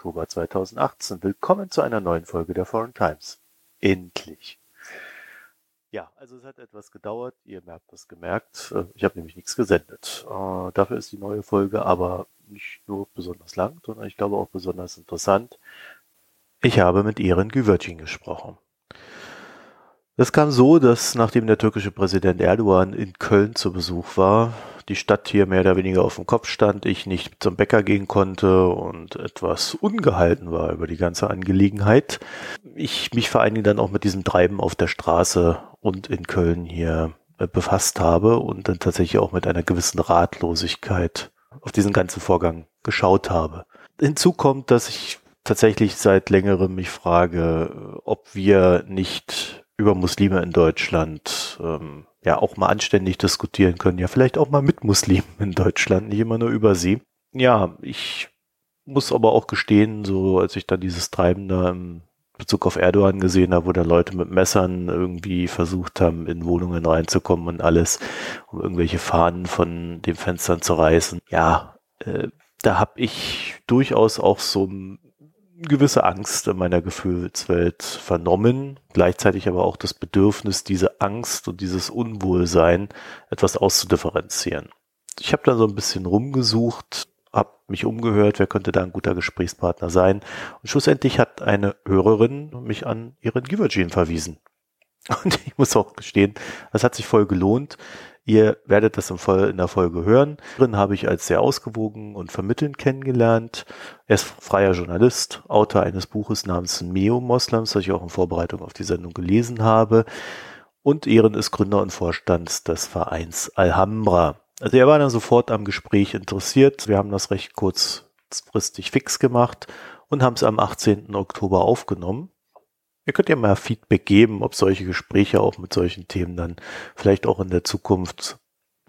23. Oktober 2018. Willkommen zu einer neuen Folge der Foreign Times. Endlich. Ja, also es hat etwas gedauert. Ihr merkt das gemerkt. Äh, ich habe nämlich nichts gesendet. Äh, dafür ist die neue Folge aber nicht nur besonders lang, sondern ich glaube auch besonders interessant. Ich habe mit Ehren Güvercin gesprochen. Es kam so, dass nachdem der türkische Präsident Erdogan in Köln zu Besuch war, die Stadt hier mehr oder weniger auf dem Kopf stand, ich nicht zum Bäcker gehen konnte und etwas ungehalten war über die ganze Angelegenheit. Ich mich vor allen Dingen dann auch mit diesem Treiben auf der Straße und in Köln hier äh, befasst habe und dann tatsächlich auch mit einer gewissen Ratlosigkeit auf diesen ganzen Vorgang geschaut habe. Hinzu kommt, dass ich tatsächlich seit längerem mich frage, ob wir nicht über Muslime in Deutschland ähm, ja auch mal anständig diskutieren können. Ja, vielleicht auch mal mit Muslimen in Deutschland, nicht immer nur über sie. Ja, ich muss aber auch gestehen, so als ich dann dieses Treiben da im Bezug auf Erdogan gesehen habe, wo da Leute mit Messern irgendwie versucht haben, in Wohnungen reinzukommen und alles, um irgendwelche Fahnen von den Fenstern zu reißen. Ja, äh, da habe ich durchaus auch so gewisse Angst in meiner Gefühlswelt vernommen, gleichzeitig aber auch das Bedürfnis, diese Angst und dieses Unwohlsein etwas auszudifferenzieren. Ich habe da so ein bisschen rumgesucht, habe mich umgehört, wer könnte da ein guter Gesprächspartner sein. Und schlussendlich hat eine Hörerin mich an ihren Givergene verwiesen. Und ich muss auch gestehen, das hat sich voll gelohnt. Ihr werdet das in der Folge hören. Drin habe ich als sehr ausgewogen und vermittelnd kennengelernt. Er ist freier Journalist, Autor eines Buches namens Meo Moslems, das ich auch in Vorbereitung auf die Sendung gelesen habe. Und Ehren ist Gründer und Vorstand des Vereins Alhambra. Also er war dann sofort am Gespräch interessiert. Wir haben das recht kurzfristig fix gemacht und haben es am 18. Oktober aufgenommen. Ihr könnt ja mal Feedback geben, ob solche Gespräche auch mit solchen Themen dann vielleicht auch in der Zukunft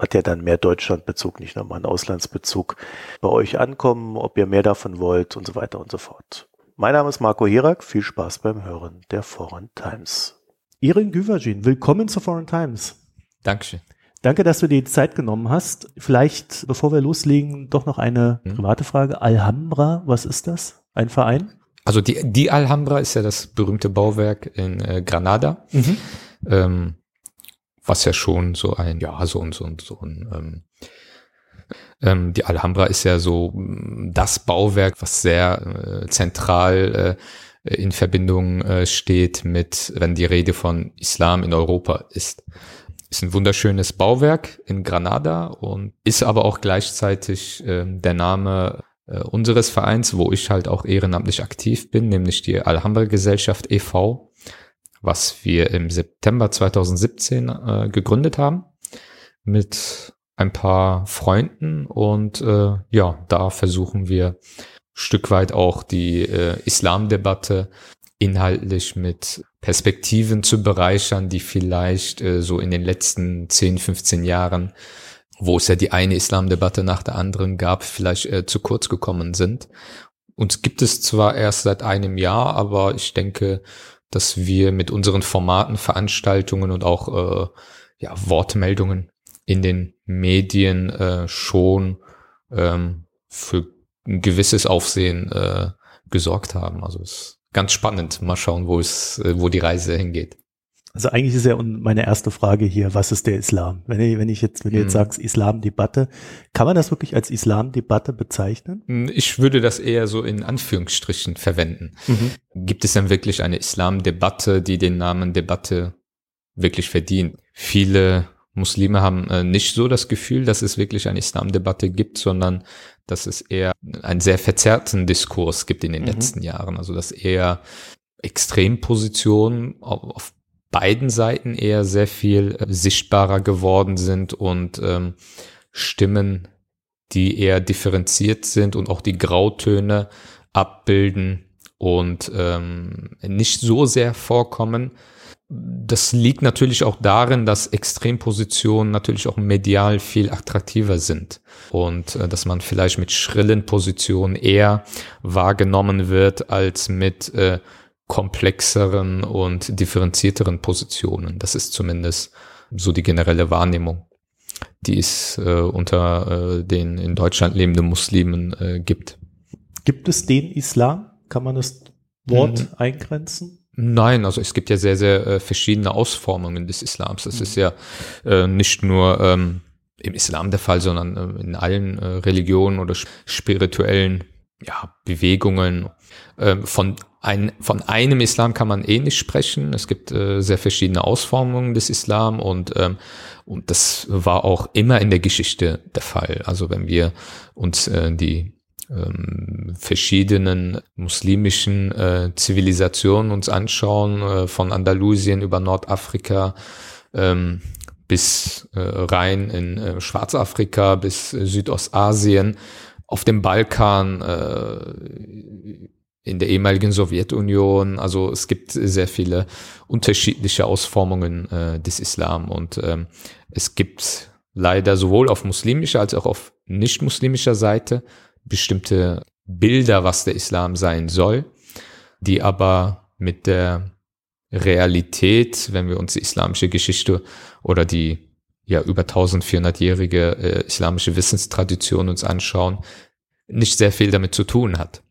hat ja dann mehr Deutschlandbezug, nicht nochmal einen Auslandsbezug bei euch ankommen, ob ihr mehr davon wollt und so weiter und so fort. Mein Name ist Marco Herak, viel Spaß beim Hören der Foreign Times. Irin Güvergin, willkommen zur Foreign Times. Dankeschön. Danke, dass du dir die Zeit genommen hast. Vielleicht, bevor wir loslegen, doch noch eine hm? private Frage. Alhambra, was ist das? Ein Verein? Also die, die Alhambra ist ja das berühmte Bauwerk in äh, Granada, mhm. ähm, was ja schon so ein, ja, so und so und so ein, ähm, ähm, die Alhambra ist ja so mm, das Bauwerk, was sehr äh, zentral äh, in Verbindung äh, steht mit, wenn die Rede von Islam in Europa ist. Ist ein wunderschönes Bauwerk in Granada und ist aber auch gleichzeitig äh, der Name unseres Vereins, wo ich halt auch ehrenamtlich aktiv bin, nämlich die Alhambra Gesellschaft e.V., was wir im September 2017 äh, gegründet haben mit ein paar Freunden und äh, ja, da versuchen wir Stück weit auch die äh, Islamdebatte inhaltlich mit Perspektiven zu bereichern, die vielleicht äh, so in den letzten 10, 15 Jahren wo es ja die eine Islamdebatte nach der anderen gab, vielleicht äh, zu kurz gekommen sind. Uns gibt es zwar erst seit einem Jahr, aber ich denke, dass wir mit unseren Formaten, Veranstaltungen und auch äh, ja, Wortmeldungen in den Medien äh, schon ähm, für ein gewisses Aufsehen äh, gesorgt haben. Also es ist ganz spannend. Mal schauen, wo es, äh, wo die Reise hingeht. Also eigentlich ist ja meine erste Frage hier, was ist der Islam? Wenn ich, wenn ich jetzt, wenn du jetzt mhm. sagst Islamdebatte, kann man das wirklich als Islamdebatte bezeichnen? Hm, ich würde das eher so in Anführungsstrichen verwenden. Mhm. Gibt es denn wirklich eine Islamdebatte, die den Namen Debatte wirklich verdient? Viele Muslime haben äh, nicht so das Gefühl, dass es wirklich eine Islamdebatte gibt, sondern dass es eher einen sehr verzerrten Diskurs gibt in den mhm. letzten Jahren. Also dass eher Extrempositionen auf beiden Seiten eher sehr viel äh, sichtbarer geworden sind und ähm, Stimmen, die eher differenziert sind und auch die Grautöne abbilden und ähm, nicht so sehr vorkommen. Das liegt natürlich auch darin, dass Extrempositionen natürlich auch medial viel attraktiver sind und äh, dass man vielleicht mit schrillen Positionen eher wahrgenommen wird als mit äh, komplexeren und differenzierteren Positionen. Das ist zumindest so die generelle Wahrnehmung, die es äh, unter äh, den in Deutschland lebenden Muslimen äh, gibt. Gibt es den Islam? Kann man das Wort mhm. eingrenzen? Nein, also es gibt ja sehr, sehr äh, verschiedene Ausformungen des Islams. Das mhm. ist ja äh, nicht nur ähm, im Islam der Fall, sondern äh, in allen äh, Religionen oder spirituellen ja, Bewegungen. Ähm, von, ein, von einem Islam kann man eh nicht sprechen. Es gibt äh, sehr verschiedene Ausformungen des Islam und, ähm, und das war auch immer in der Geschichte der Fall. Also wenn wir uns äh, die ähm, verschiedenen muslimischen äh, Zivilisationen uns anschauen, äh, von Andalusien über Nordafrika ähm, bis äh, rein in äh, Schwarzafrika bis Südostasien, auf dem Balkan, äh, in der ehemaligen Sowjetunion. Also es gibt sehr viele unterschiedliche Ausformungen äh, des Islam und ähm, es gibt leider sowohl auf muslimischer als auch auf nicht-muslimischer Seite bestimmte Bilder, was der Islam sein soll, die aber mit der Realität, wenn wir uns die islamische Geschichte oder die ja über 1400-jährige äh, islamische Wissenstradition uns anschauen, nicht sehr viel damit zu tun hat.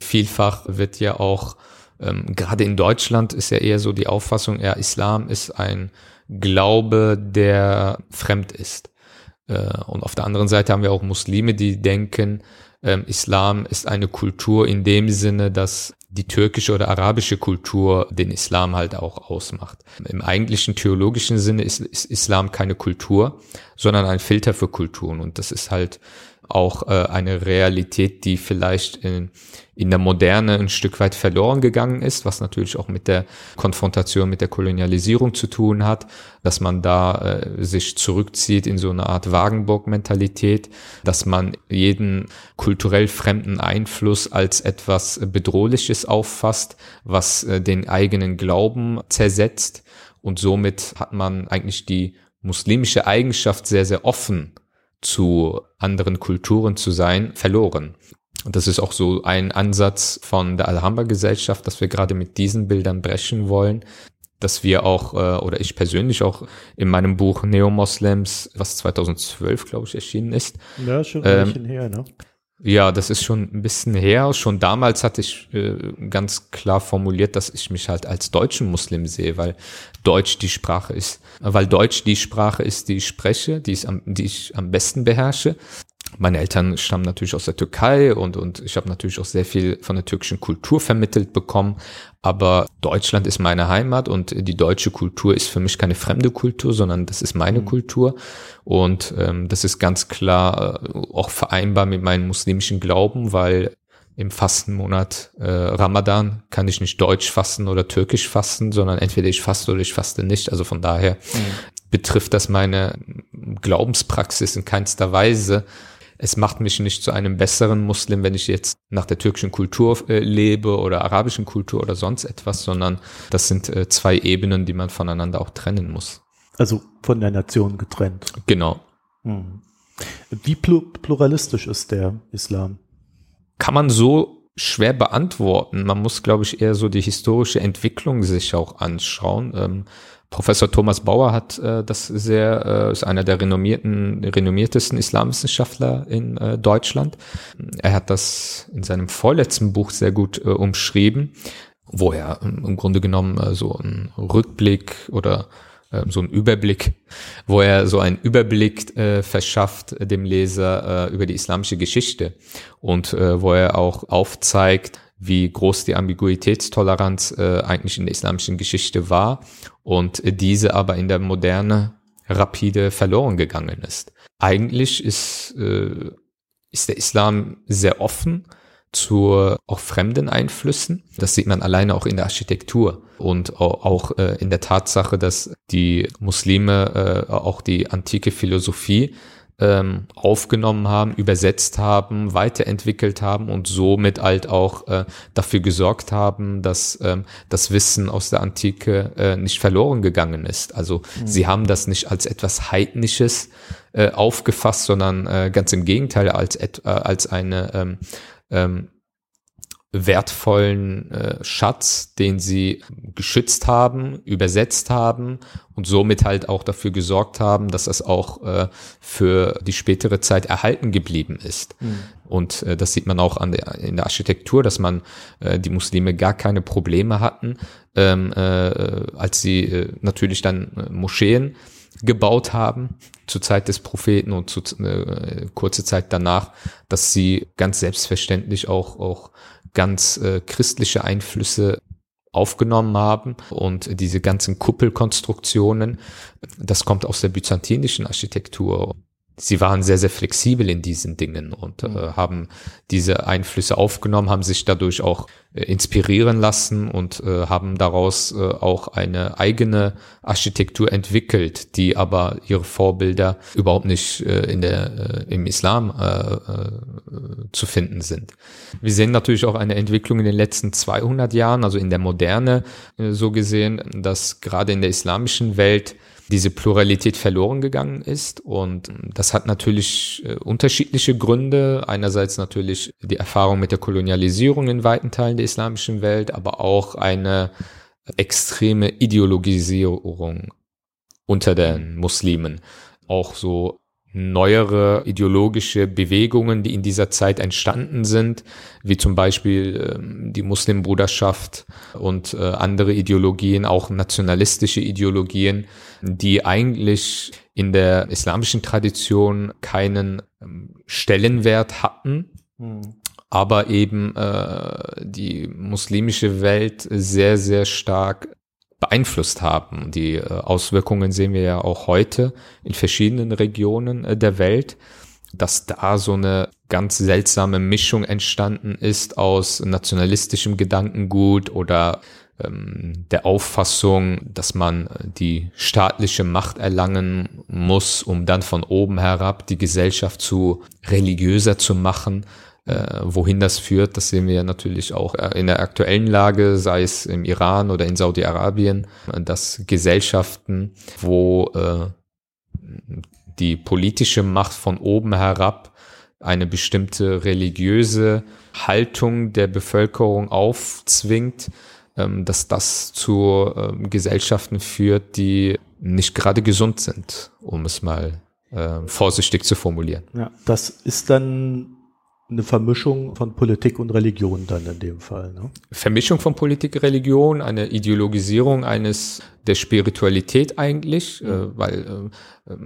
Vielfach wird ja auch, ähm, gerade in Deutschland ist ja eher so die Auffassung, ja, Islam ist ein Glaube, der fremd ist. Äh, und auf der anderen Seite haben wir auch Muslime, die denken, ähm, Islam ist eine Kultur in dem Sinne, dass die türkische oder arabische Kultur den Islam halt auch ausmacht. Im eigentlichen theologischen Sinne ist, Islam keine Kultur, sondern ein Filter für Kulturen. Und das ist halt auch äh, eine Realität, die vielleicht in, in der Moderne ein Stück weit verloren gegangen ist, was natürlich auch mit der Konfrontation mit der Kolonialisierung zu tun hat, dass man da äh, sich zurückzieht in so eine Art Wagenburg-Mentalität, dass man jeden kulturell fremden Einfluss als etwas Bedrohliches auffasst, was äh, den eigenen Glauben zersetzt. Und somit hat man eigentlich die muslimische Eigenschaft sehr, sehr offen zu anderen Kulturen zu sein, verloren. Und das ist auch so ein Ansatz von der Alhambra-Gesellschaft, dass wir gerade mit diesen Bildern brechen wollen, dass wir auch, äh, oder ich persönlich auch in meinem Buch Neo-Moslems, was 2012, glaube ich, erschienen ist. Ja, schon ein ähm, bisschen her, ne? Ja, das ist schon ein bisschen her. Schon damals hatte ich äh, ganz klar formuliert, dass ich mich halt als deutschen Muslim sehe, weil Deutsch die Sprache ist, weil Deutsch die Sprache ist, die ich spreche, die ich am, die ich am besten beherrsche meine Eltern stammen natürlich aus der Türkei und, und ich habe natürlich auch sehr viel von der türkischen Kultur vermittelt bekommen. Aber Deutschland ist meine Heimat und die deutsche Kultur ist für mich keine fremde Kultur, sondern das ist meine mhm. Kultur. Und ähm, das ist ganz klar äh, auch vereinbar mit meinem muslimischen Glauben, weil im Fastenmonat äh, Ramadan kann ich nicht Deutsch fasten oder Türkisch fasten, sondern entweder ich faste oder ich faste nicht. Also von daher mhm. betrifft das meine Glaubenspraxis in keinster Weise es macht mich nicht zu einem besseren Muslim, wenn ich jetzt nach der türkischen Kultur äh, lebe oder arabischen Kultur oder sonst etwas, sondern das sind äh, zwei Ebenen, die man voneinander auch trennen muss. Also von der Nation getrennt. Genau. Hm. Wie pluralistisch ist der Islam? Kann man so schwer beantworten. Man muss, glaube ich, eher so die historische Entwicklung sich auch anschauen. Ähm, Professor Thomas Bauer hat äh, das sehr, äh, ist einer der renommierten, renommiertesten Islamwissenschaftler in äh, Deutschland. Er hat das in seinem vorletzten Buch sehr gut äh, umschrieben, wo er ähm, im Grunde genommen äh, so einen Rückblick oder so einen Überblick, wo er so einen Überblick äh, verschafft dem Leser äh, über die islamische Geschichte und äh, wo er auch aufzeigt, wie groß die Ambiguitätstoleranz äh, eigentlich in der islamischen Geschichte war und diese aber in der Moderne rapide verloren gegangen ist. Eigentlich ist, äh, ist der Islam sehr offen zu auch fremden Einflüssen. Das sieht man alleine auch in der Architektur und auch äh, in der Tatsache, dass die Muslime äh, auch die antike Philosophie ähm, aufgenommen haben, übersetzt haben, weiterentwickelt haben und somit halt auch äh, dafür gesorgt haben, dass ähm, das Wissen aus der Antike äh, nicht verloren gegangen ist. Also mhm. sie haben das nicht als etwas Heidnisches äh, aufgefasst, sondern ganz im Gegenteil als, als eine ähm, ähm, wertvollen äh, Schatz, den sie geschützt haben, übersetzt haben und somit halt auch dafür gesorgt haben, dass das auch äh, für die spätere Zeit erhalten geblieben ist. Mhm. Und äh, das sieht man auch an der, in der Architektur, dass man äh, die Muslime gar keine Probleme hatten, ähm, äh, als sie äh, natürlich dann äh, Moscheen gebaut haben zur Zeit des Propheten und zu, äh, kurze Zeit danach, dass sie ganz selbstverständlich auch auch ganz äh, christliche Einflüsse aufgenommen haben. Und diese ganzen Kuppelkonstruktionen, das kommt aus der byzantinischen Architektur sie waren sehr, sehr flexibel in diesen Dingen und äh, mhm. haben diese Einflüsse aufgenommen, haben sich dadurch auch äh, inspirieren lassen und äh, haben daraus äh, auch eine eigene Architektur entwickelt, die aber ihre Vorbilder überhaupt nicht äh, in der, äh, im Islam zu finden sind. Wir sehen natürlich auch eine Entwicklung in den letzten 200 Jahren, also in der Moderne so gesehen, dass gerade in der islamischen Welt diese Pluralität verloren gegangen ist. Und das hat natürlich äh, unterschiedliche Gründe. Einerseits natürlich die Erfahrung mit der Kolonialisierung in weiten Teilen der islamischen Welt, aber auch eine extreme Ideologisierung unter den Muslimen. Auch so neuere ideologische Bewegungen, die in dieser Zeit entstanden sind, wie zum Beispiel ähm, die Muslimbruderschaft und äh, andere Ideologien, auch nationalistische Ideologien, die eigentlich in der islamischen Tradition keinen ähm, Stellenwert hatten, hm. aber eben äh, die muslimische Welt sehr, sehr stark beeinflusst haben. Die äh, Auswirkungen sehen wir ja auch heute in verschiedenen Regionen äh, der Welt, dass da so eine ganz seltsame Mischung entstanden ist aus nationalistischem Gedankengut oder ähm, der Auffassung, dass man äh, die staatliche Macht erlangen muss, um dann von oben herab die Gesellschaft zu religiöser zu machen äh, wohin das führt, das sehen wir natürlich auch äh, in der aktuellen Lage, sei es im Iran oder in Saudi-Arabien, dass Gesellschaften, wo äh, die politische Macht von oben herab eine bestimmte religiöse Haltung der Bevölkerung aufzwingt, ähm, dass das zu ähm, Gesellschaften führt, die nicht gerade gesund sind, um es mal äh, vorsichtig zu formulieren. Ja, das ist dann eine Vermischung von Politik und Religion dann in dem Fall. Ne? Vermischung von Politik, Religion, eine Ideologisierung eines der Spiritualität eigentlich, mhm. äh, weil äh,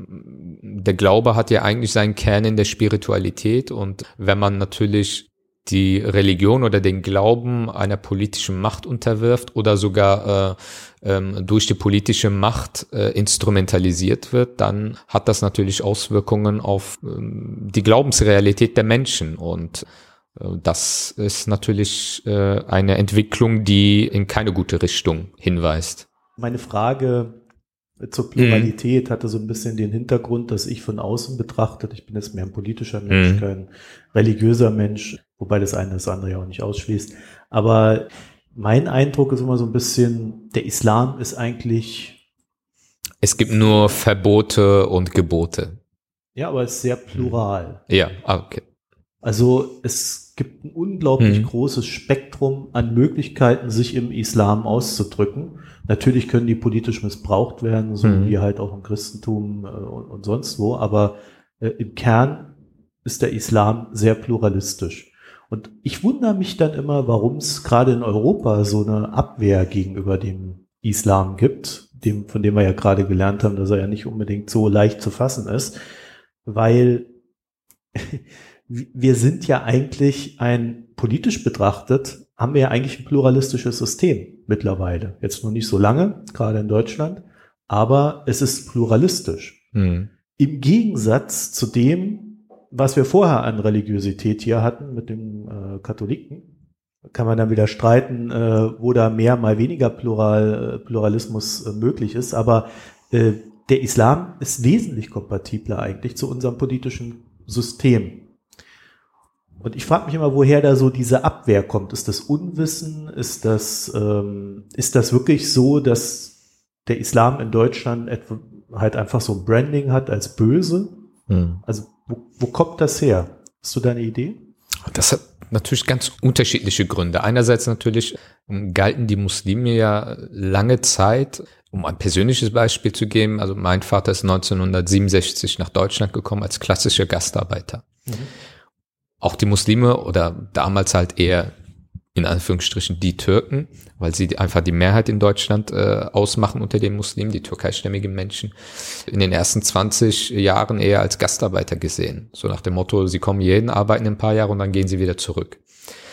der Glaube hat ja eigentlich seinen Kern in der Spiritualität und wenn man natürlich die Religion oder den Glauben einer politischen Macht unterwirft oder sogar äh, ähm, durch die politische Macht äh, instrumentalisiert wird, dann hat das natürlich Auswirkungen auf ähm, die Glaubensrealität der Menschen und äh, das ist natürlich äh, eine Entwicklung, die in keine gute Richtung hinweist. Meine Frage zur Pluralität mhm. hatte so ein bisschen den Hintergrund, dass ich von außen betrachtet, ich bin jetzt mehr ein politischer Mensch, mhm. kein religiöser Mensch, wobei das eine das andere ja auch nicht ausschließt. Aber mein Eindruck ist immer so ein bisschen, der Islam ist eigentlich. Es gibt nur Verbote und Gebote. Ja, aber es ist sehr plural. Ja, ah, okay. Also es gibt ein unglaublich hm. großes Spektrum an Möglichkeiten, sich im Islam auszudrücken. Natürlich können die politisch missbraucht werden, so hm. wie halt auch im Christentum äh, und, und, sonst wo, aber äh, im Kern ist der Islam sehr pluralistisch. Und ich wundere mich dann immer, warum es gerade in Europa so eine Abwehr gegenüber dem Islam gibt, dem, von dem wir ja gerade gelernt haben, dass er ja nicht unbedingt so leicht zu fassen ist, weil wir sind ja eigentlich ein politisch betrachtet, haben wir ja eigentlich ein pluralistisches System mittlerweile. Jetzt noch nicht so lange, gerade in Deutschland, aber es ist pluralistisch. Mhm. Im Gegensatz zu dem, was wir vorher an Religiosität hier hatten mit den äh, Katholiken, kann man dann wieder streiten, äh, wo da mehr, mal weniger Plural, äh, Pluralismus äh, möglich ist. Aber äh, der Islam ist wesentlich kompatibler eigentlich zu unserem politischen System. Und ich frage mich immer, woher da so diese Abwehr kommt. Ist das Unwissen? Ist das, ähm, ist das wirklich so, dass der Islam in Deutschland halt einfach so ein Branding hat als böse? Hm. Also wo, wo kommt das her? Hast du da eine Idee? Das hat natürlich ganz unterschiedliche Gründe. Einerseits natürlich galten die Muslime ja lange Zeit, um ein persönliches Beispiel zu geben, also mein Vater ist 1967 nach Deutschland gekommen als klassischer Gastarbeiter. Mhm. Auch die Muslime oder damals halt eher in Anführungsstrichen die Türken, weil sie einfach die Mehrheit in Deutschland äh, ausmachen unter den Muslimen, die türkeistämmigen Menschen, in den ersten 20 Jahren eher als Gastarbeiter gesehen. So nach dem Motto, sie kommen jeden, arbeiten ein paar Jahre und dann gehen sie wieder zurück.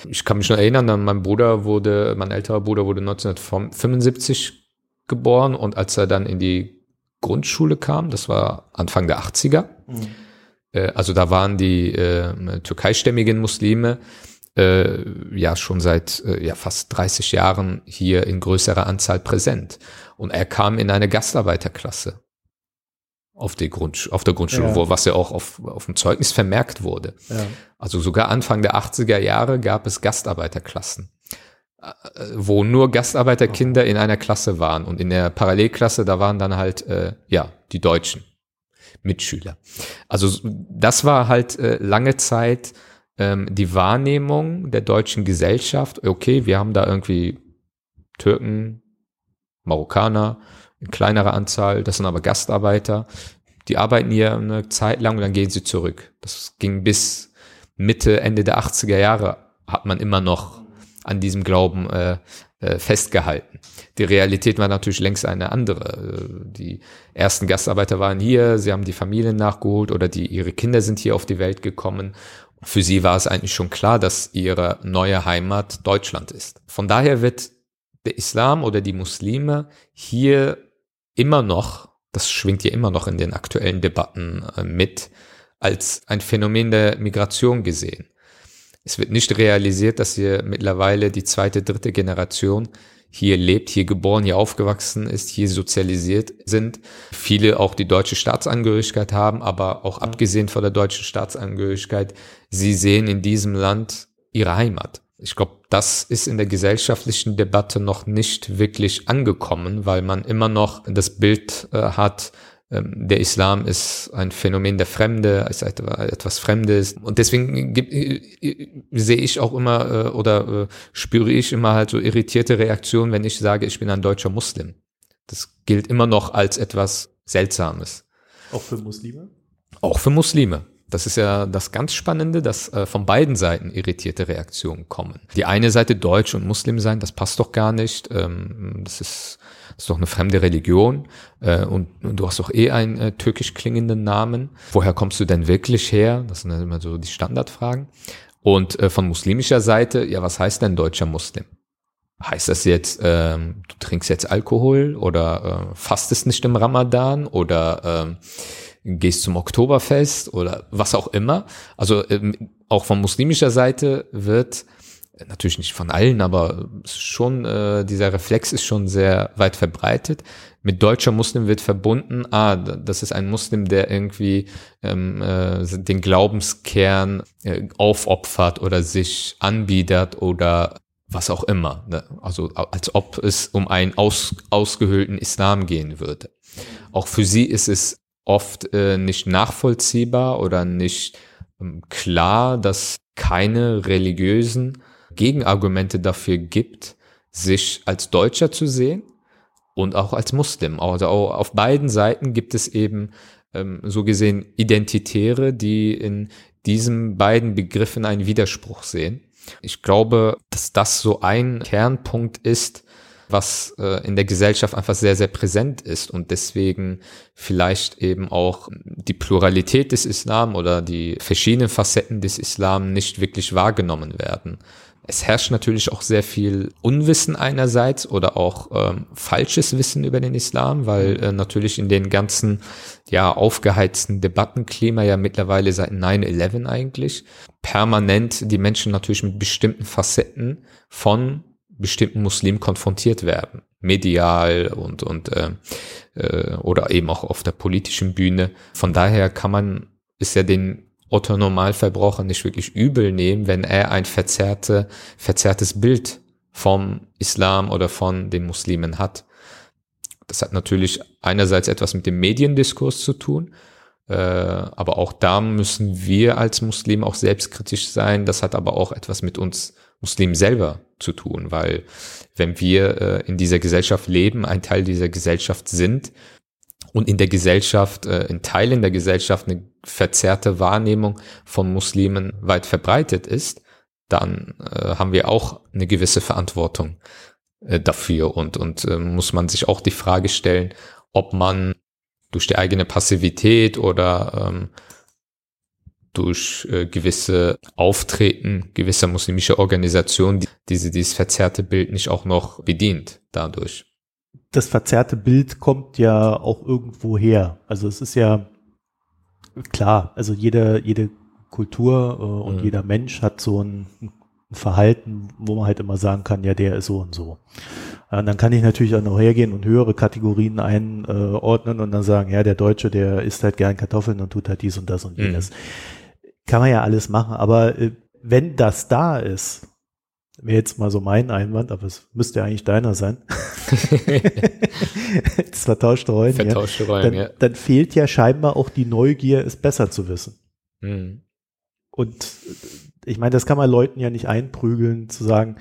Ich kann mich noch erinnern, mein Bruder wurde, mein älterer Bruder wurde 1975 geboren und als er dann in die Grundschule kam, das war Anfang der 80er, mhm. äh, also da waren die äh, türkeistämmigen Muslime äh, ja schon seit äh, ja fast 30 Jahren hier in größerer Anzahl präsent. Und er kam in eine Gastarbeiterklasse auf, die Grund, auf der Grundschule, ja. wo, was ja auch auf, auf dem Zeugnis vermerkt wurde. Ja. Also sogar Anfang der 80er Jahre gab es Gastarbeiterklassen, äh, wo nur Gastarbeiterkinder in einer Klasse waren. Und in der Parallelklasse, da waren dann halt, äh, ja, die Deutschen Mitschüler. Also das war halt äh, lange Zeit ähm, die Wahrnehmung der deutschen Gesellschaft, okay, wir haben da irgendwie Türken, Marokkaner, in kleinerer Anzahl, das sind aber Gastarbeiter, die arbeiten hier eine Zeit lang und dann gehen sie zurück. Das ging bis Mitte, Ende der 80er Jahre, hat man immer noch an diesem Glauben äh, äh, festgehalten. Die Realität war natürlich längst eine andere. Äh, die ersten Gastarbeiter waren hier, sie haben die Familien nachgeholt oder die, ihre Kinder sind hier auf die Welt gekommen für sie war es eigentlich schon klar, dass ihre neue Heimat Deutschland ist. Von daher wird der Islam oder die Muslime hier immer noch, das schwingt ja immer noch in den aktuellen Debatten äh, mit, als ein Phänomen der Migration gesehen. Es wird nicht realisiert, dass hier mittlerweile die zweite, dritte Generation hier lebt, hier geboren, hier aufgewachsen ist, hier sozialisiert sind. Viele auch die deutsche Staatsangehörigkeit haben, aber auch abgesehen von der deutschen Staatsangehörigkeit, sie sehen in diesem Land ihre Heimat. Ich glaube, das ist in der gesellschaftlichen Debatte noch nicht wirklich angekommen, weil man immer noch das Bild äh, hat, der Islam ist ein Phänomen der Fremde, ist etwas Fremdes. Und deswegen gibt, äh, äh, sehe ich auch immer äh, oder spüre ich immer halt so irritierte Reaktionen, wenn ich sage, ich bin ein deutscher Muslim. Das gilt immer noch als etwas Seltsames. Auch für Muslime? Auch für Muslime. Das ist ja das ganz Spannende, dass äh, von beiden Seiten irritierte Reaktionen kommen. Die eine Seite Deutsch und Muslim sein, das passt doch gar nicht. Ähm, das ist ist doch eine fremde Religion äh, und, und du hast doch eh einen äh, türkisch klingenden Namen. Woher kommst du denn wirklich her? Das sind immer so die Standardfragen. Und äh, von muslimischer Seite, ja, was heißt denn deutscher Muslim? Heißt das jetzt, ähm, du trinkst jetzt Alkohol oder äh, fastest nicht im Ramadan oder ähm, gehst zum Oktoberfest oder was auch immer? Also ähm, auch von muslimischer Seite wird natürlich nicht von allen, aber schon äh, dieser Reflex ist schon sehr weit verbreitet. Mit deutscher Muslim wird verbunden, ah, das ist ein Muslim, der irgendwie ähm, äh, den Glaubenskern äh, aufopfert oder sich anbietet oder was auch immer. Ne? Also als ob es um einen aus, ausgehöhlten Islam gehen würde. Auch für sie ist es oft äh, nicht nachvollziehbar oder nicht ähm, klar, dass keine religiösen Gegenargumente dafür gibt, sich als Deutscher zu sehen und auch als Muslim. Also auf beiden Seiten gibt es eben ähm, so gesehen Identitäre, die in diesen beiden Begriffen einen Widerspruch sehen. Ich glaube, dass das so ein Kernpunkt ist, was äh, in der Gesellschaft einfach sehr, sehr präsent ist und deswegen vielleicht eben auch die Pluralität des Islam oder die verschiedenen Facetten des Islam nicht wirklich wahrgenommen werden. Es herrscht natürlich auch sehr viel Unwissen einerseits oder auch ähm, falsches Wissen über den Islam, weil äh, natürlich in den ganzen ja aufgeheizten Debattenklima ja mittlerweile seit 9/11 eigentlich permanent die Menschen natürlich mit bestimmten Facetten von bestimmten Muslimen konfrontiert werden, medial und und äh, äh, oder eben auch auf der politischen Bühne. Von daher kann man ist ja den Otto Normalverbraucher nicht wirklich übel nehmen, wenn er ein verzerrte, verzerrtes Bild vom Islam oder von den Muslimen hat. Das hat natürlich einerseits etwas mit dem Mediendiskurs zu tun. Äh, aber auch da müssen wir als Muslim auch selbstkritisch sein. Das hat aber auch etwas mit uns Muslimen selber zu tun, weil wenn wir äh, in dieser Gesellschaft leben, ein Teil dieser Gesellschaft sind und in der Gesellschaft, äh, in Teilen der Gesellschaft eine verzerrte Wahrnehmung von Muslimen weit verbreitet ist, dann äh, haben wir auch eine gewisse Verantwortung äh, dafür und, und äh, muss man sich auch die Frage stellen, ob man durch die eigene Passivität oder ähm, durch äh, gewisse Auftreten gewisser muslimischer Organisationen die, diese, dieses verzerrte Bild nicht auch noch bedient dadurch. Das verzerrte Bild kommt ja auch irgendwo her. Also es ist ja klar, also jede, jede Kultur äh, und mhm. jeder Mensch hat so ein, ein, Verhalten, wo man halt immer sagen kann, ja, der ist so und so. Und dann kann ich natürlich auch noch hergehen und höhere Kategorien einordnen und dann sagen, ja, der Deutsche, der isst halt gern Kartoffeln und tut halt dies und das und jenes. Mhm. Kann man ja alles machen, aber äh, wenn das da ist, wäre jetzt mal so mein Einwand, aber es müsste ja eigentlich deiner sein. jetzt vertauschte Rollen. Vertauschte Rollen, dann, ja. Dann fehlt ja scheinbar auch die Neugier, es besser zu wissen. Mhm. Und ich meine, das kann man Leuten ja nicht einprügeln, zu sagen,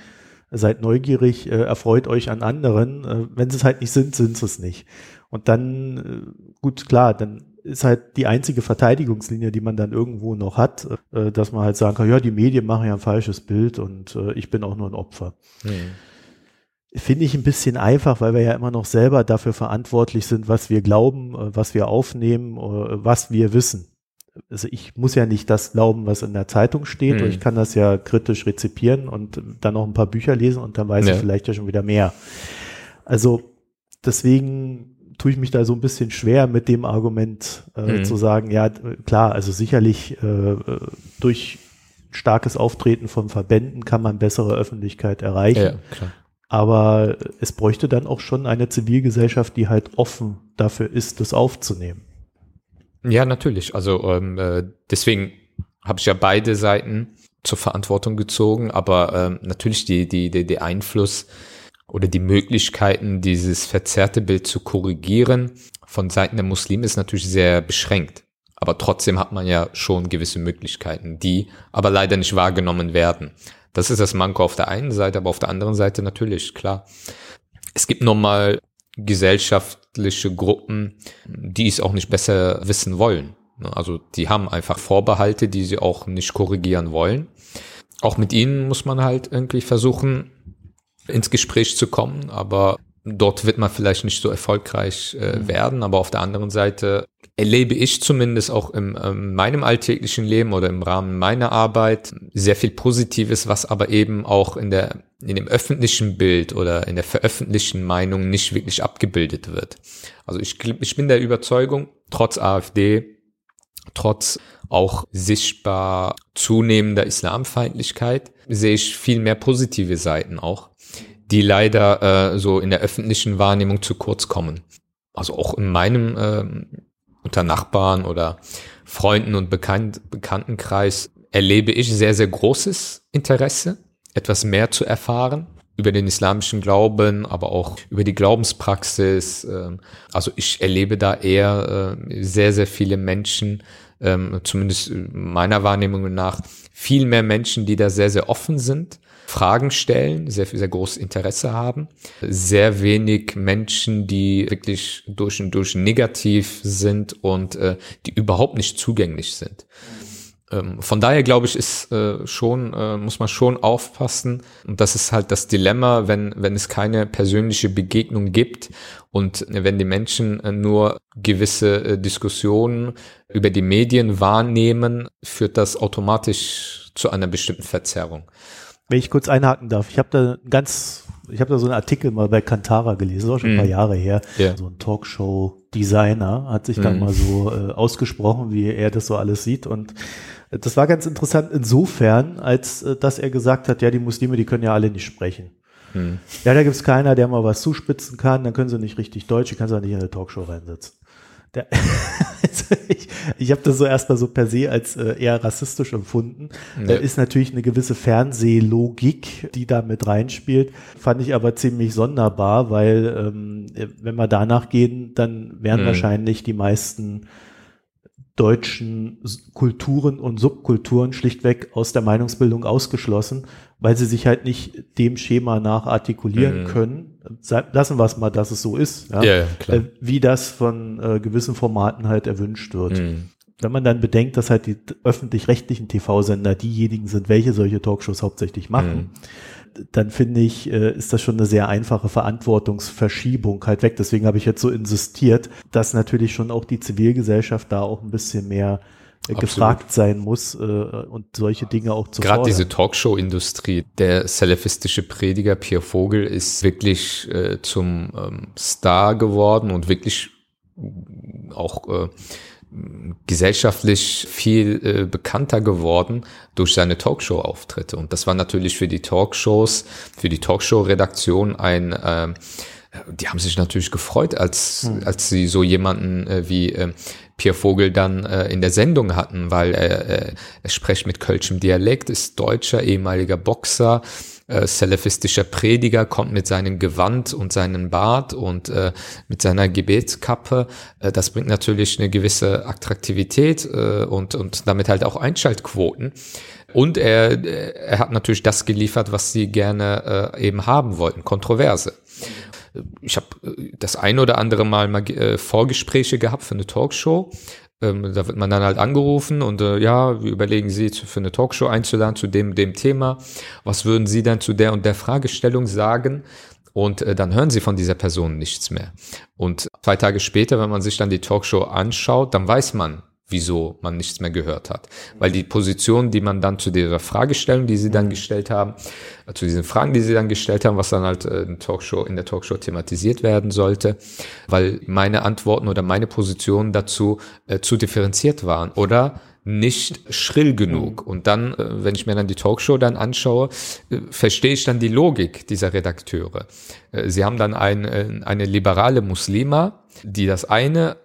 seid neugierig, äh, erfreut euch an anderen. Äh, wenn sie es halt nicht sind, sind sie es nicht. Und dann, äh, gut, klar, dann ist halt die einzige Verteidigungslinie, die man dann irgendwo noch hat, äh, dass man halt sagen kann, ja, die Medien machen ja ein falsches Bild und äh, ich bin auch nur ein Opfer. Mhm. Finde ich ein bisschen einfach, weil wir ja immer noch selber dafür verantwortlich sind, was wir glauben, äh, was wir aufnehmen, äh, was wir wissen. Also ich muss ja nicht das glauben, was in der Zeitung steht, mhm. ich kann das ja kritisch rezipieren und dann noch ein paar Bücher lesen und dann weiß ja. ich vielleicht ja schon wieder mehr. Also deswegen tue ich mich da so ein bisschen schwer mit dem Argument äh, mhm. zu sagen, ja, klar, also sicherlich äh, durch starkes Auftreten von Verbänden kann man bessere Öffentlichkeit erreichen. Ja. Aber es bräuchte dann auch schon eine Zivilgesellschaft, die halt offen dafür ist, das aufzunehmen. Ja, natürlich. Also ähm, äh, deswegen habe ich ja beide Seiten zur Verantwortung gezogen, aber ähm, natürlich die, die, die, die Einfluss oder die Möglichkeiten, dieses verzerrte Bild zu korrigieren von Seiten der Muslime ist natürlich sehr beschränkt. Aber trotzdem hat man ja schon gewisse Möglichkeiten, die aber leider nicht wahrgenommen werden. Das ist das Manko auf der einen Seite, aber auf der anderen Seite natürlich, klar. Es gibt nochmal gesellschaftliche Gruppen, die es auch nicht besser wissen wollen. Also die haben einfach Vorbehalte, die sie auch nicht korrigieren wollen. Auch mit ihnen muss man halt irgendwie versuchen, ins Gespräch zu kommen, aber dort wird man vielleicht nicht so erfolgreich äh, mhm. werden, aber auf der anderen Seite erlebe ich zumindest auch in ähm, meinem alltäglichen Leben oder im Rahmen meiner Arbeit sehr viel Positives, was aber eben auch in der in dem öffentlichen Bild oder in der veröffentlichten Meinung nicht wirklich abgebildet wird. Also ich, ich bin der Überzeugung, trotz AfD, trotz auch sichtbar zunehmender Islamfeindlichkeit, sehe ich viel mehr positive Seiten auch die leider äh, so in der öffentlichen Wahrnehmung zu kurz kommen. Also auch in meinem äh, unter Nachbarn oder Freunden und Bekannt Bekanntenkreis erlebe ich sehr, sehr großes Interesse, etwas mehr zu erfahren über den islamischen Glauben, aber auch über die Glaubenspraxis. Ähm, also ich erlebe da eher äh, sehr, sehr viele Menschen, ähm, zumindest meiner Wahrnehmung nach, viel mehr Menschen, die da sehr, sehr offen sind Fragen stellen, sehr, sehr großes Interesse haben. Sehr wenig Menschen, die wirklich durch und durch negativ sind und äh, die überhaupt nicht zugänglich sind. Ähm, von daher glaube ich, ist äh, schon, äh, muss man schon aufpassen. Und das ist halt das Dilemma, wenn, wenn es keine persönliche Begegnung gibt und wenn die Menschen äh, nur gewisse äh, Diskussionen über die Medien wahrnehmen, führt das automatisch zu einer bestimmten Verzerrung. Wenn ich kurz einhaken darf, ich habe da ganz, ich habe da so einen Artikel mal bei Kantara gelesen, auch schon ein paar mhm. Jahre her. Ja. So ein Talkshow-Designer hat sich mm. dann mhm. mal so äh, ausgesprochen, wie er das so alles sieht. Und äh, das war ganz interessant insofern, als äh, dass er gesagt hat, ja, die Muslime, die können ja alle nicht sprechen. Mm. Ja, da gibt's keiner, der mal was zuspitzen kann, dann können sie nicht richtig Deutsch, die kannst du auch nicht in eine Talkshow reinsetzen. Der, also ich ich habe das so erstmal so per se als äh, eher rassistisch empfunden. Ja. Da ist natürlich eine gewisse Fernsehlogik, die da mit reinspielt. Fand ich aber ziemlich sonderbar, weil ähm, wenn wir danach gehen, dann wären mhm. wahrscheinlich die meisten deutschen Kulturen und Subkulturen schlichtweg aus der Meinungsbildung ausgeschlossen, weil sie sich halt nicht dem Schema nach artikulieren mhm. können. Lassen wir es mal, dass es so ist, ja? Ja, äh, wie das von äh, gewissen Formaten halt erwünscht wird. Mhm. Wenn man dann bedenkt, dass halt die öffentlich-rechtlichen TV-Sender diejenigen sind, welche solche Talkshows hauptsächlich machen, mhm dann finde ich, äh, ist das schon eine sehr einfache Verantwortungsverschiebung halt weg. Deswegen habe ich jetzt so insistiert, dass natürlich schon auch die Zivilgesellschaft da auch ein bisschen mehr äh, Absolut. gefragt sein muss äh, und solche Dinge auch zu Gerade diese Talkshow-Industrie, der salafistische Prediger Pierre Vogel ist wirklich äh, zum ähm, Star geworden und wirklich auch äh, gesellschaftlich viel äh, bekannter geworden durch seine Talkshow-Auftritte. Und das war natürlich für die Talkshows, für die Talkshow-Redaktion ein, äh, die haben sich natürlich gefreut, als, hm. als sie so jemanden äh, wie äh, Pierre Vogel dann äh, in der Sendung hatten, weil er, äh, er spricht mit kölschem Dialekt, ist Deutscher, ehemaliger Boxer, äh, salafistischer Prediger, kommt mit seinem Gewand und seinem Bart und äh, mit seiner Gebetskappe. Äh, das bringt natürlich eine gewisse Attraktivität äh, und, und damit halt auch Einschaltquoten. Und er, er hat natürlich das geliefert, was sie gerne äh, eben haben wollten, Kontroverse ich habe äh, das ein oder andere Mal, mal äh, Vorgespräche gehabt für eine Talkshow. Ähm, da wird man dann halt angerufen und äh, ja, wir überlegen Sie für eine Talkshow einzuladen zu dem dem Thema. Was würden Sie dann zu der und der Fragestellung sagen? Und äh, dann hören Sie von dieser Person nichts mehr. Und zwei Tage später, wenn man sich dann die Talkshow anschaut, dann weiß man, wieso man nichts mehr gehört hat. Weil die Position, die man dann zu dieser Fragestellung, die sie dann mhm. gestellt haben, äh, zu diesen Fragen, die sie dann gestellt haben, was dann halt äh, in, Talkshow, in der Talkshow thematisiert werden sollte, weil meine Antworten oder meine Positionen dazu äh, zu differenziert waren oder nicht schrill genug. Mhm. Und dann, äh, wenn ich mir dann die Talkshow dann anschaue, verstehe ich dann die Logik dieser Redakteure. Sie haben dann ein, eine liberale Muslima, die das eine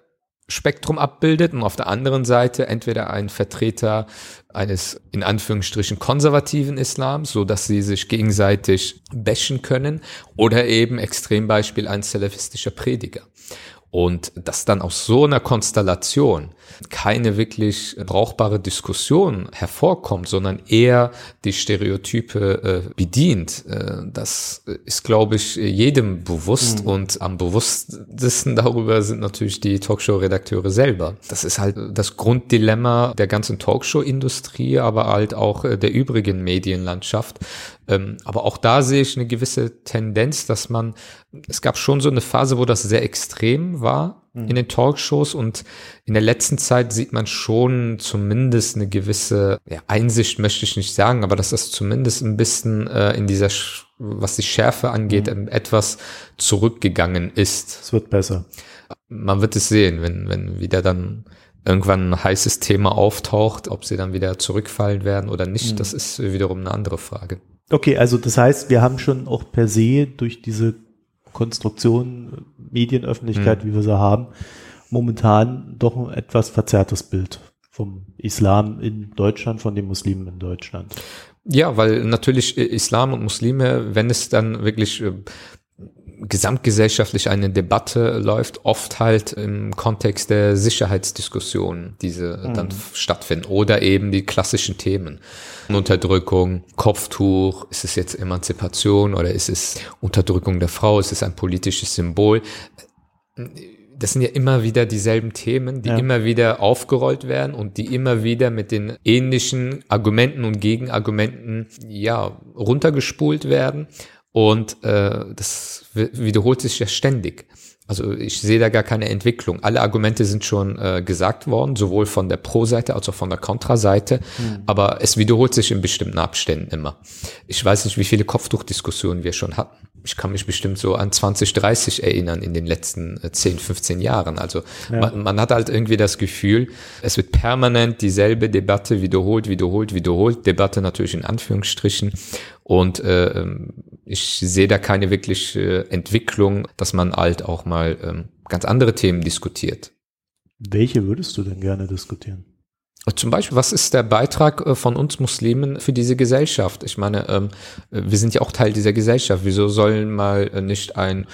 Spektrum abbildet und auf der anderen Seite entweder ein Vertreter eines in Anführungsstrichen konservativen Islams, so dass sie sich gegenseitig bashen können oder eben Extrembeispiel ein salafistischer Prediger. Und dass dann aus so einer Konstellation keine wirklich brauchbare Diskussion hervorkommt, sondern eher die Stereotype äh, bedient, äh, das ist, glaube ich, jedem bewusst mhm. und am bewusstesten darüber sind natürlich die Talkshow-Redakteure selber. Das ist halt das Grunddilemma der ganzen Talkshow-Industrie, aber halt auch äh, der übrigen Medienlandschaft, ähm, aber auch da sehe ich eine gewisse Tendenz, dass man, es gab schon so eine Phase, wo das sehr extrem war mhm. in den Talkshows und in der letzten Zeit sieht man schon zumindest eine gewisse ja, Einsicht, möchte ich nicht sagen, aber dass das zumindest ein bisschen äh, in dieser, was die Schärfe angeht, mhm. etwas zurückgegangen ist. Es wird besser. Man wird es sehen, wenn, wenn wieder dann irgendwann ein heißes Thema auftaucht, ob sie dann wieder zurückfallen werden oder nicht, mhm. das ist wiederum eine andere Frage. Okay, also das heißt, wir haben schon auch per se durch diese Konstruktion Medienöffentlichkeit, mhm. wie wir sie haben, momentan doch ein etwas verzerrtes Bild vom Islam in Deutschland, von den Muslimen in Deutschland. Ja, weil natürlich Islam und Muslime, wenn es dann wirklich äh, gesamtgesellschaftlich eine Debatte läuft, oft halt im Kontext der Sicherheitsdiskussionen, diese mhm. dann stattfinden oder eben die klassischen Themen. Unterdrückung, Kopftuch, ist es jetzt Emanzipation oder ist es Unterdrückung der Frau, ist es ein politisches Symbol? Das sind ja immer wieder dieselben Themen, die ja. immer wieder aufgerollt werden und die immer wieder mit den ähnlichen Argumenten und Gegenargumenten ja runtergespult werden und äh, das wiederholt sich ja ständig. Also ich sehe da gar keine Entwicklung. Alle Argumente sind schon äh, gesagt worden, sowohl von der Pro-Seite als auch von der Kontra-Seite. Mhm. Aber es wiederholt sich in bestimmten Abständen immer. Ich weiß nicht, wie viele Kopftuchdiskussionen wir schon hatten ich kann mich bestimmt so an 2030 erinnern in den letzten 10, äh, 15 Jahren. Also ja. man, man, hat halt irgendwie das Gefühl, es wird permanent dieselbe Debatte wiederholt, wiederholt, wiederholt. Debatte natürlich in Anführungsstrichen. Und äh, ähm, ich sehe da keine wirkliche Entwicklung, dass man halt auch mal ähm, ganz andere Themen diskutiert. Welche würdest du denn gerne diskutieren? Zum Beispiel, was ist der Beitrag äh, von uns Muslimen für diese Gesellschaft? Ich meine, ähm, wir sind ja auch Teil dieser Gesellschaft. Wieso sollen mal nicht ein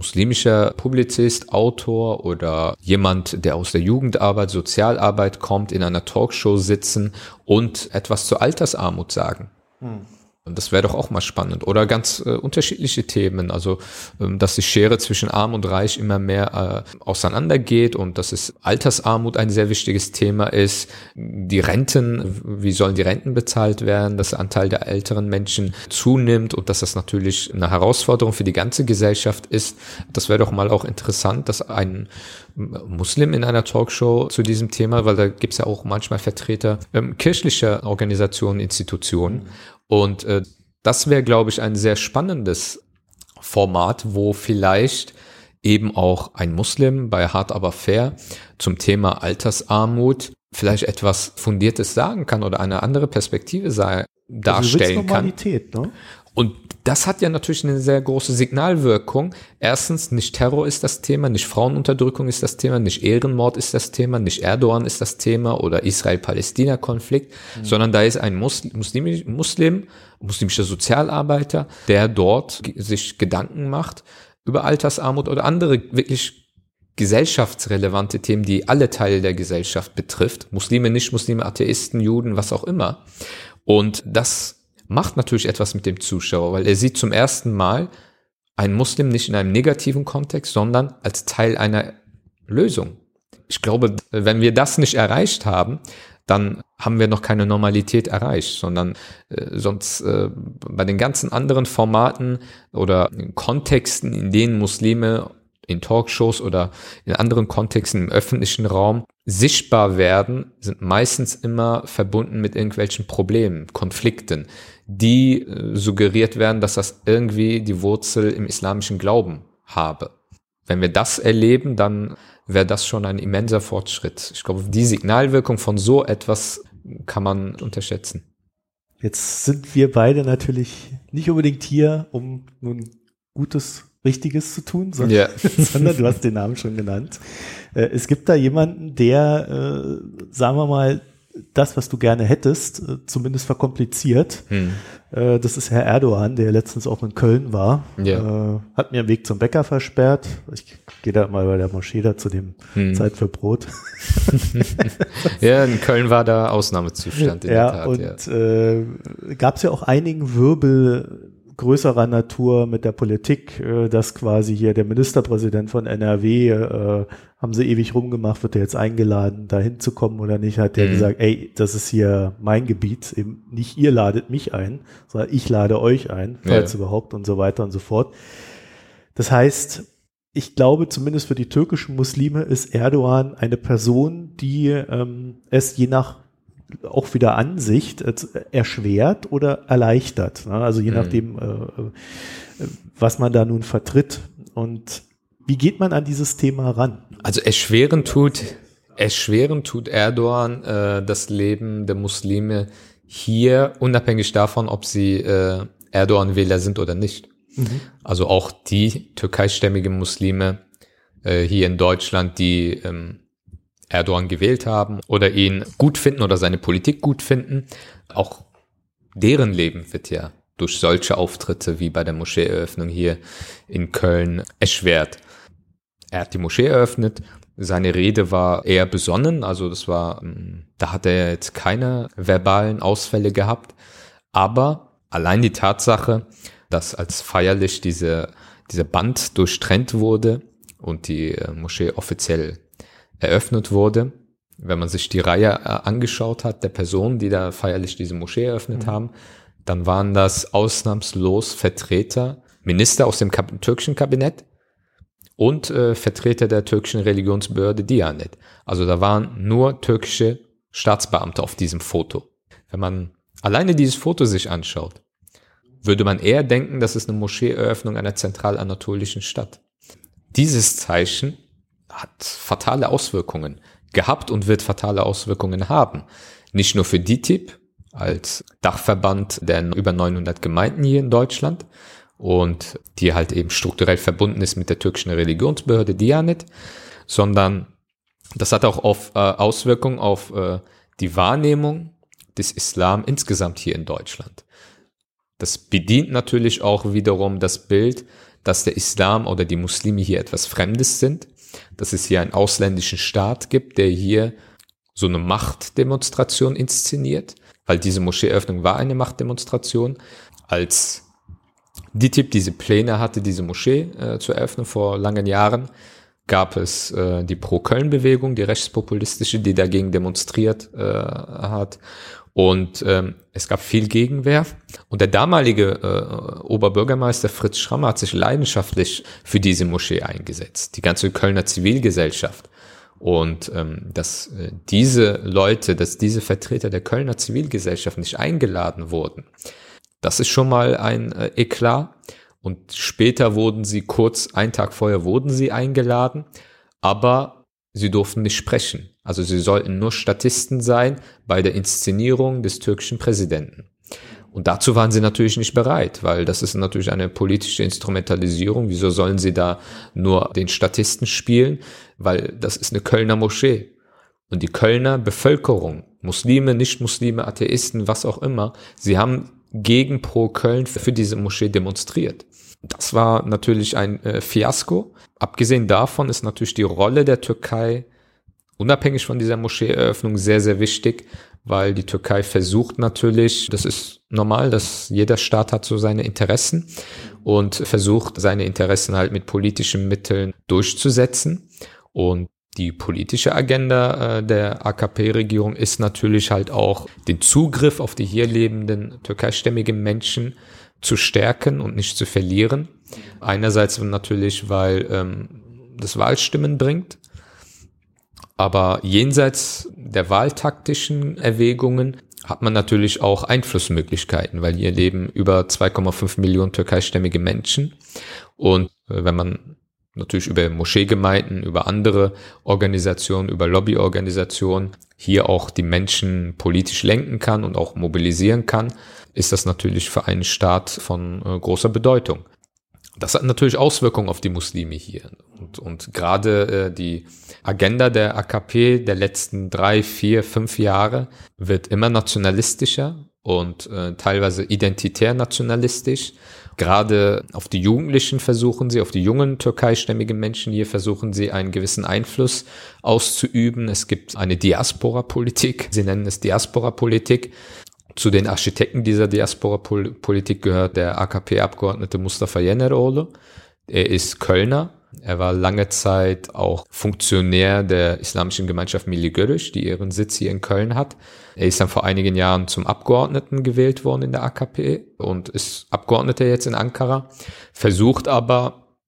muslimischer Publizist, Autor oder jemand, der aus der Jugendarbeit, Sozialarbeit kommt, in einer Talkshow sitzen und etwas zur Altersarmut sagen. Hm. Das wäre doch auch mal spannend. Oder ganz äh, unterschiedliche Themen. Also, ähm, dass die Schere zwischen Arm und Reich immer mehr äh, auseinandergeht und dass es Altersarmut ein sehr wichtiges Thema ist. Die Renten, wie sollen die Renten bezahlt werden, dass der Anteil der älteren Menschen zunimmt und dass das natürlich eine Herausforderung für die ganze Gesellschaft ist. Das wäre doch mal auch interessant, dass ein Muslim in einer Talkshow zu diesem Thema, weil da gibt's ja auch manchmal Vertreter ähm, kirchlicher Organisationen, Institutionen. Und äh, das wäre, glaube ich, ein sehr spannendes Format, wo vielleicht eben auch ein Muslim bei Hart aber fair zum Thema Altersarmut vielleicht etwas Fundiertes sagen kann oder eine andere Perspektive sei, darstellen also kann. Ne? Und das hat ja natürlich eine sehr große Signalwirkung. Erstens, nicht Terror ist das Thema, nicht Frauenunterdrückung ist das Thema, nicht Ehrenmord ist das Thema, nicht Erdogan ist das Thema oder Israel-Palästina-Konflikt, mhm. sondern da ist ein Muslim, Muslim, Muslim, muslimischer Sozialarbeiter, der dort sich Gedanken macht über Altersarmut oder andere wirklich gesellschaftsrelevante Themen, die alle Teile der Gesellschaft betrifft. Muslime, Nicht-Muslime, Atheisten, Juden, was auch immer. Und das macht natürlich etwas mit dem Zuschauer, weil er sieht zum ersten Mal einen Muslim nicht in einem negativen Kontext, sondern als Teil einer Lösung. Ich glaube, wenn wir das nicht erreicht haben, dann haben wir noch keine Normalität erreicht, sondern äh, sonst äh, bei den ganzen anderen Formaten oder Kontexten, in denen Muslime in Talkshows oder in anderen Kontexten im öffentlichen Raum sichtbar werden, sind meistens immer verbunden mit irgendwelchen Problemen, Konflikten, die äh, suggeriert werden, dass das irgendwie die Wurzel im islamischen Glauben habe. Wenn wir das erleben, dann wäre das schon ein immenser Fortschritt. Ich glaube, die Signalwirkung von so etwas kann man unterschätzen. Jetzt sind wir beide natürlich nicht unbedingt hier, um nun Gutes, Richtiges zu tun, sondern, yeah. sondern du hast den Namen schon genannt. Äh, es gibt da jemanden, der, äh, sagen wir mal, das, was du gerne hättest, äh, zumindest verkompliziert. Hm. Äh, das ist Herr Erdogan, der letztens auch in Köln war. Ja. Äh, hat mir den Weg zum Bäcker versperrt. Ich gehe da mal bei der Moschee da zu dem hm. Zeit für Brot. ja, in Köln war da Ausnahmezustand. In ja, Tat, und ja. äh, gab es ja auch einigen Wirbel größerer Natur mit der Politik, äh, dass quasi hier der Ministerpräsident von NRW, äh, haben sie ewig rumgemacht, wird er jetzt eingeladen, da hinzukommen oder nicht, hat der mhm. gesagt, ey, das ist hier mein Gebiet, eben nicht ihr ladet mich ein, sondern ich lade euch ein, falls ja. überhaupt und so weiter und so fort. Das heißt, ich glaube, zumindest für die türkischen Muslime ist Erdogan eine Person, die ähm, es je nach auch wieder Ansicht äh, erschwert oder erleichtert. Ne? Also je mhm. nachdem, äh, äh, was man da nun vertritt. Und wie geht man an dieses Thema ran? Also erschweren tut, erschweren tut Erdogan äh, das Leben der Muslime hier, unabhängig davon, ob sie äh, Erdogan-Wähler sind oder nicht. Mhm. Also auch die türkeistämmigen Muslime äh, hier in Deutschland, die ähm, Erdogan gewählt haben oder ihn gut finden oder seine Politik gut finden. Auch deren Leben wird ja durch solche Auftritte wie bei der Moscheeeröffnung hier in Köln erschwert. Er hat die Moschee eröffnet. Seine Rede war eher besonnen, also das war, ähm, da hat er jetzt keine verbalen Ausfälle gehabt. Aber allein die Tatsache, dass als feierlich diese, dieser Band durchtrennt wurde und die äh, Moschee offiziell eröffnet wurde. Wenn man sich die Reihe äh, angeschaut hat, der Personen, die da feierlich diese Moschee eröffnet mhm. haben, dann waren das ausnahmslos Vertreter, Minister aus dem Kab türkischen Kabinett und äh, Vertreter der türkischen Religionsbehörde Diyanet. Also da waren nur türkische Staatsbeamte auf diesem Foto. Wenn man alleine dieses Foto sich anschaut, würde man eher denken, das ist eine Moscheeeröffnung einer zentralanatolischen Stadt. Dieses Zeichen hat fatale Auswirkungen gehabt und wird fatale Auswirkungen haben. Nicht nur für DITIB als Dachverband der über 900 Gemeinden hier in Deutschland und die halt eben strukturell verbunden ist mit der türkischen Religionsbehörde Dianet, sondern das hat auch auf, äh, Auswirkungen auf äh, die Wahrnehmung des Islam insgesamt hier in Deutschland. Das bedient natürlich auch wiederum das Bild, dass der Islam oder die Muslime hier etwas Fremdes sind, dass es hier einen ausländischen Staat gibt, der hier so eine Machtdemonstration inszeniert, weil diese Moscheeöffnung war eine Machtdemonstration, als DITIB diese Pläne hatte, diese Moschee äh, zu eröffnen vor langen Jahren, gab es äh, die Pro-Köln-Bewegung, die rechtspopulistische, die dagegen demonstriert äh, hat. Und ähm, es gab viel Gegenwehr. Und der damalige äh, Oberbürgermeister Fritz Schrammer hat sich leidenschaftlich für diese Moschee eingesetzt. Die ganze Kölner Zivilgesellschaft. Und ähm, dass äh, diese Leute, dass diese Vertreter der Kölner Zivilgesellschaft nicht eingeladen wurden, das ist schon mal ein äh, Eklat. Und später wurden sie kurz, einen Tag vorher wurden sie eingeladen, aber sie durften nicht sprechen. Also sie sollten nur Statisten sein bei der Inszenierung des türkischen Präsidenten. Und dazu waren sie natürlich nicht bereit, weil das ist natürlich eine politische Instrumentalisierung. Wieso sollen sie da nur den Statisten spielen? Weil das ist eine Kölner Moschee. Und die Kölner Bevölkerung, Muslime, Nicht-Muslime, Atheisten, was auch immer, sie haben gegen Pro Köln für diese Moschee demonstriert. Das war natürlich ein äh, Fiasko. Abgesehen davon ist natürlich die Rolle der Türkei unabhängig von dieser Moscheeeröffnung sehr, sehr wichtig, weil die Türkei versucht natürlich, das ist normal, dass jeder Staat hat so seine Interessen und versucht seine Interessen halt mit politischen Mitteln durchzusetzen. Und die politische Agenda äh, der AKP-Regierung ist natürlich halt auch den Zugriff auf die hier lebenden türkeistämmigen Menschen zu stärken und nicht zu verlieren. Einerseits natürlich, weil ähm, das Wahlstimmen bringt, aber jenseits der wahltaktischen Erwägungen hat man natürlich auch Einflussmöglichkeiten, weil hier leben über 2,5 Millionen türkeistämmige Menschen. Und äh, wenn man natürlich über Moscheegemeinden, über andere Organisationen, über Lobbyorganisationen hier auch die Menschen politisch lenken kann und auch mobilisieren kann, ist das natürlich für einen Staat von äh, großer Bedeutung. Das hat natürlich Auswirkungen auf die Muslime hier. Und, und gerade äh, die Agenda der AKP der letzten drei, vier, fünf Jahre wird immer nationalistischer und äh, teilweise identitär nationalistisch. Gerade auf die Jugendlichen versuchen sie, auf die jungen türkeistämmigen Menschen hier versuchen sie einen gewissen Einfluss auszuüben. Es gibt eine Diaspora-Politik. Sie nennen es Diaspora-Politik. Zu den Architekten dieser Diaspora-Politik gehört der AKP-Abgeordnete Mustafa Yeneroğlu. Er ist Kölner. Er war lange Zeit auch Funktionär der Islamischen Gemeinschaft Milli Görüş, die ihren Sitz hier in Köln hat. Er ist dann vor einigen Jahren zum Abgeordneten gewählt worden in der AKP und ist Abgeordneter jetzt in Ankara, versucht aber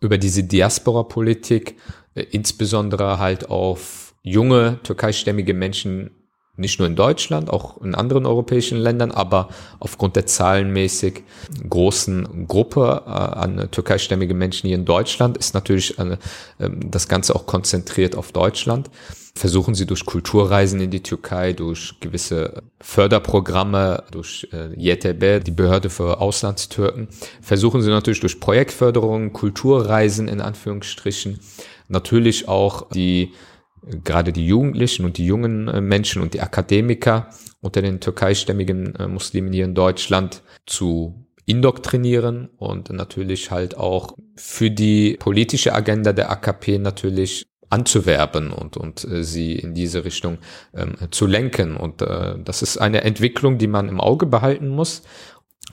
über diese Diaspora-Politik äh, insbesondere halt auf junge türkeistämmige Menschen nicht nur in Deutschland, auch in anderen europäischen Ländern, aber aufgrund der zahlenmäßig großen Gruppe äh, an türkeistämmigen Menschen hier in Deutschland ist natürlich äh, das Ganze auch konzentriert auf Deutschland. Versuchen sie durch Kulturreisen in die Türkei, durch gewisse Förderprogramme, durch äh, YTB, die Behörde für Auslandstürken, versuchen sie natürlich durch Projektförderung, Kulturreisen in Anführungsstrichen, natürlich auch die gerade die Jugendlichen und die jungen äh, Menschen und die Akademiker unter den türkeistämmigen äh, Muslimen hier in Deutschland zu indoktrinieren und natürlich halt auch für die politische Agenda der AKP natürlich anzuwerben und, und äh, sie in diese Richtung ähm, zu lenken. Und äh, das ist eine Entwicklung, die man im Auge behalten muss.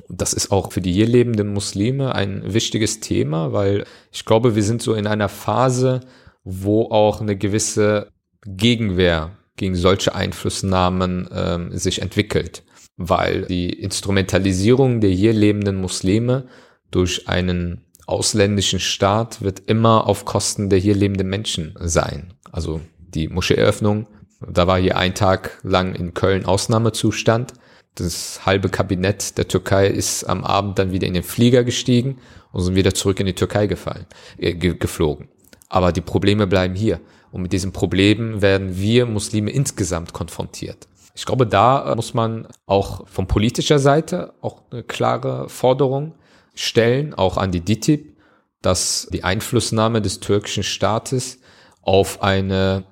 Das ist auch für die hier lebenden Muslime ein wichtiges Thema, weil ich glaube, wir sind so in einer Phase, wo auch eine gewisse Gegenwehr gegen solche Einflussnahmen ähm, sich entwickelt, weil die Instrumentalisierung der hier lebenden Muslime durch einen ausländischen Staat wird immer auf Kosten der hier lebenden Menschen sein. Also die Moscheeöffnung, da war hier ein Tag lang in Köln Ausnahmezustand. Das halbe Kabinett der Türkei ist am Abend dann wieder in den Flieger gestiegen und sind wieder zurück in die Türkei gefallen, äh, geflogen. Aber die Probleme bleiben hier. Und mit diesen Problemen werden wir Muslime insgesamt konfrontiert. Ich glaube, da muss man auch von politischer Seite auch eine klare Forderung stellen, auch an die DITIB, dass die Einflussnahme des türkischen Staates auf eine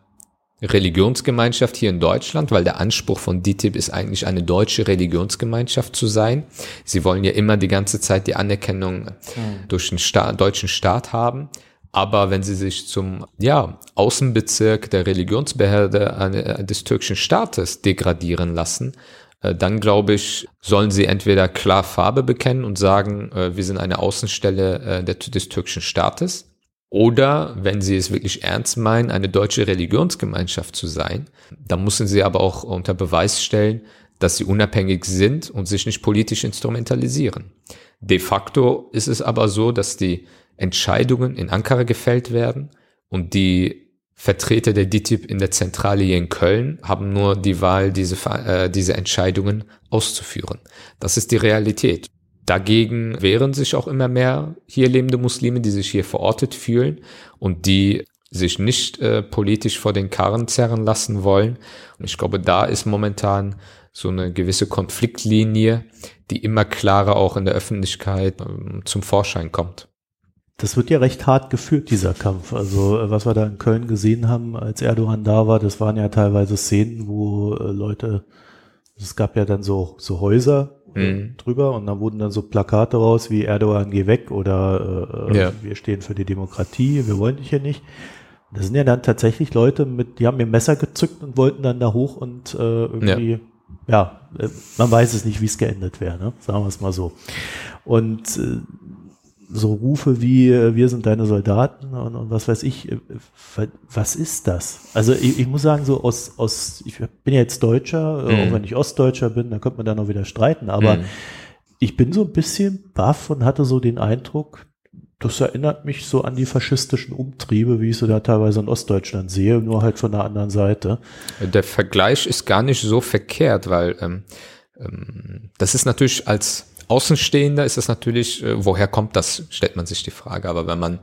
Religionsgemeinschaft hier in Deutschland, weil der Anspruch von DITIB ist eigentlich eine deutsche Religionsgemeinschaft zu sein. Sie wollen ja immer die ganze Zeit die Anerkennung mhm. durch den Staat, deutschen Staat haben. Aber wenn sie sich zum ja, Außenbezirk der Religionsbehörde äh, des türkischen Staates degradieren lassen, äh, dann glaube ich, sollen sie entweder klar Farbe bekennen und sagen, äh, wir sind eine Außenstelle des türkischen Staates oder, wenn sie es wirklich ernst meinen, eine deutsche Religionsgemeinschaft zu sein, dann müssen sie aber auch unter Beweis stellen, dass sie unabhängig sind und sich nicht politisch instrumentalisieren. De facto ist es aber so, dass die Entscheidungen in Ankara gefällt werden und die Vertreter der DITIB in der Zentrale hier in Köln haben nur die Wahl, diese, äh, diese Entscheidungen auszuführen. Das ist die Realität. Dagegen wehren sich auch immer mehr hier lebende Muslime, die sich hier verortet fühlen und die sich nicht äh, politisch vor den Karren zerren lassen wollen. Und ich glaube, da ist momentan so eine gewisse Konfliktlinie, die immer klarer auch in der Öffentlichkeit äh, zum Vorschein kommt. Das wird ja recht hart geführt, dieser Kampf. Also äh, was wir da in Köln gesehen haben, als Erdogan da war, das waren ja teilweise Szenen, wo äh, Leute, es gab ja dann so, so Häuser, mhm. drüber und dann wurden dann so Plakate raus wie Erdogan geh weg oder äh, ja. wir stehen für die Demokratie, wir wollen dich hier nicht. Das sind ja dann tatsächlich Leute mit, die haben ihr Messer gezückt und wollten dann da hoch und äh, irgendwie, ja, ja äh, man weiß es nicht, wie es geendet wäre, ne? sagen wir es mal so. Und äh, so Rufe wie äh, wir sind deine Soldaten und, und was weiß ich, äh, was ist das? Also ich, ich, muss sagen, so aus, aus, ich bin ja jetzt Deutscher, äh, mhm. auch wenn ich Ostdeutscher bin, dann könnte man da noch wieder streiten, aber mhm. ich bin so ein bisschen baff und hatte so den Eindruck, das erinnert mich so an die faschistischen Umtriebe, wie ich so da teilweise in Ostdeutschland sehe, nur halt von der anderen Seite. Der Vergleich ist gar nicht so verkehrt, weil ähm, ähm, das ist natürlich als Außenstehender ist es natürlich, äh, woher kommt das, stellt man sich die Frage. Aber wenn man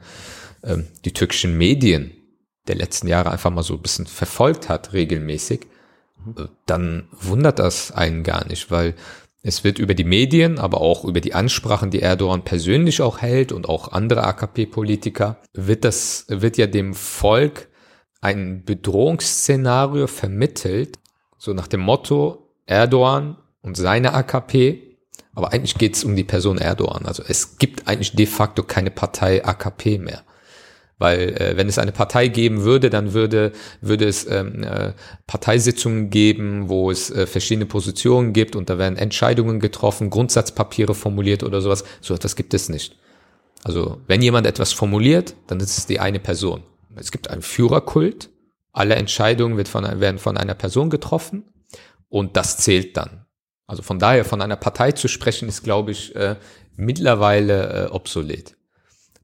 ähm, die türkischen Medien der letzten Jahre einfach mal so ein bisschen verfolgt hat, regelmäßig, äh, dann wundert das einen gar nicht, weil es wird über die Medien, aber auch über die Ansprachen, die Erdogan persönlich auch hält und auch andere AKP-Politiker, wird das, wird ja dem Volk ein Bedrohungsszenario vermittelt, so nach dem Motto, Erdogan und seine AKP aber eigentlich geht es um die Person Erdogan. Also es gibt eigentlich de facto keine Partei AKP mehr. Weil äh, wenn es eine Partei geben würde, dann würde, würde es ähm, äh, Parteisitzungen geben, wo es äh, verschiedene Positionen gibt und da werden Entscheidungen getroffen, Grundsatzpapiere formuliert oder sowas. So etwas gibt es nicht. Also wenn jemand etwas formuliert, dann ist es die eine Person. Es gibt einen Führerkult, alle Entscheidungen wird von, werden von einer Person getroffen und das zählt dann. Also von daher, von einer Partei zu sprechen, ist, glaube ich, äh, mittlerweile äh, obsolet.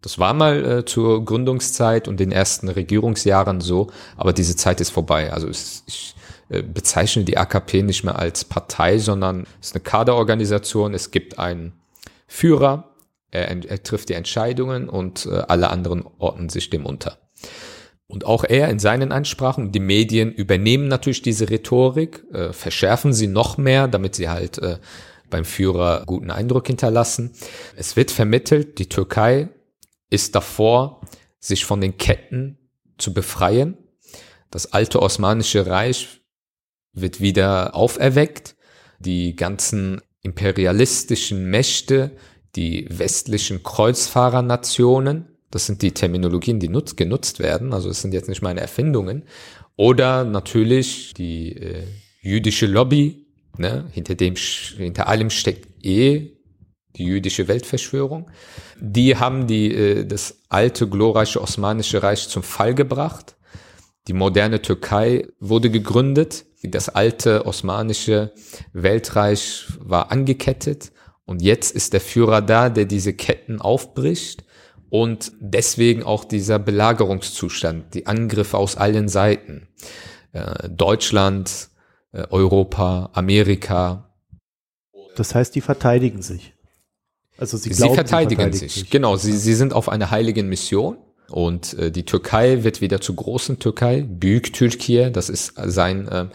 Das war mal äh, zur Gründungszeit und den ersten Regierungsjahren so, aber diese Zeit ist vorbei. Also es, ich äh, bezeichne die AKP nicht mehr als Partei, sondern es ist eine Kaderorganisation. Es gibt einen Führer, er, er trifft die Entscheidungen und äh, alle anderen ordnen sich dem unter. Und auch er in seinen Ansprachen, die Medien übernehmen natürlich diese Rhetorik, äh, verschärfen sie noch mehr, damit sie halt äh, beim Führer guten Eindruck hinterlassen. Es wird vermittelt, die Türkei ist davor, sich von den Ketten zu befreien. Das alte Osmanische Reich wird wieder auferweckt. Die ganzen imperialistischen Mächte, die westlichen Kreuzfahrernationen, das sind die Terminologien, die nutzt, genutzt werden. Also es sind jetzt nicht meine Erfindungen. Oder natürlich die äh, jüdische Lobby, ne? hinter dem, hinter allem steckt eh die jüdische Weltverschwörung. Die haben die, äh, das alte glorreiche Osmanische Reich zum Fall gebracht. Die moderne Türkei wurde gegründet. Das alte osmanische Weltreich war angekettet. Und jetzt ist der Führer da, der diese Ketten aufbricht und deswegen auch dieser Belagerungszustand, die Angriffe aus allen Seiten. Äh, Deutschland, äh, Europa, Amerika. Das heißt, die verteidigen sich. Also sie, glauben, sie verteidigen, sie verteidigen sich. sich. Genau, sie, sie sind auf einer heiligen Mission. Und äh, die Türkei wird wieder zur großen Türkei. Büyük Türkei, das ist sein äh,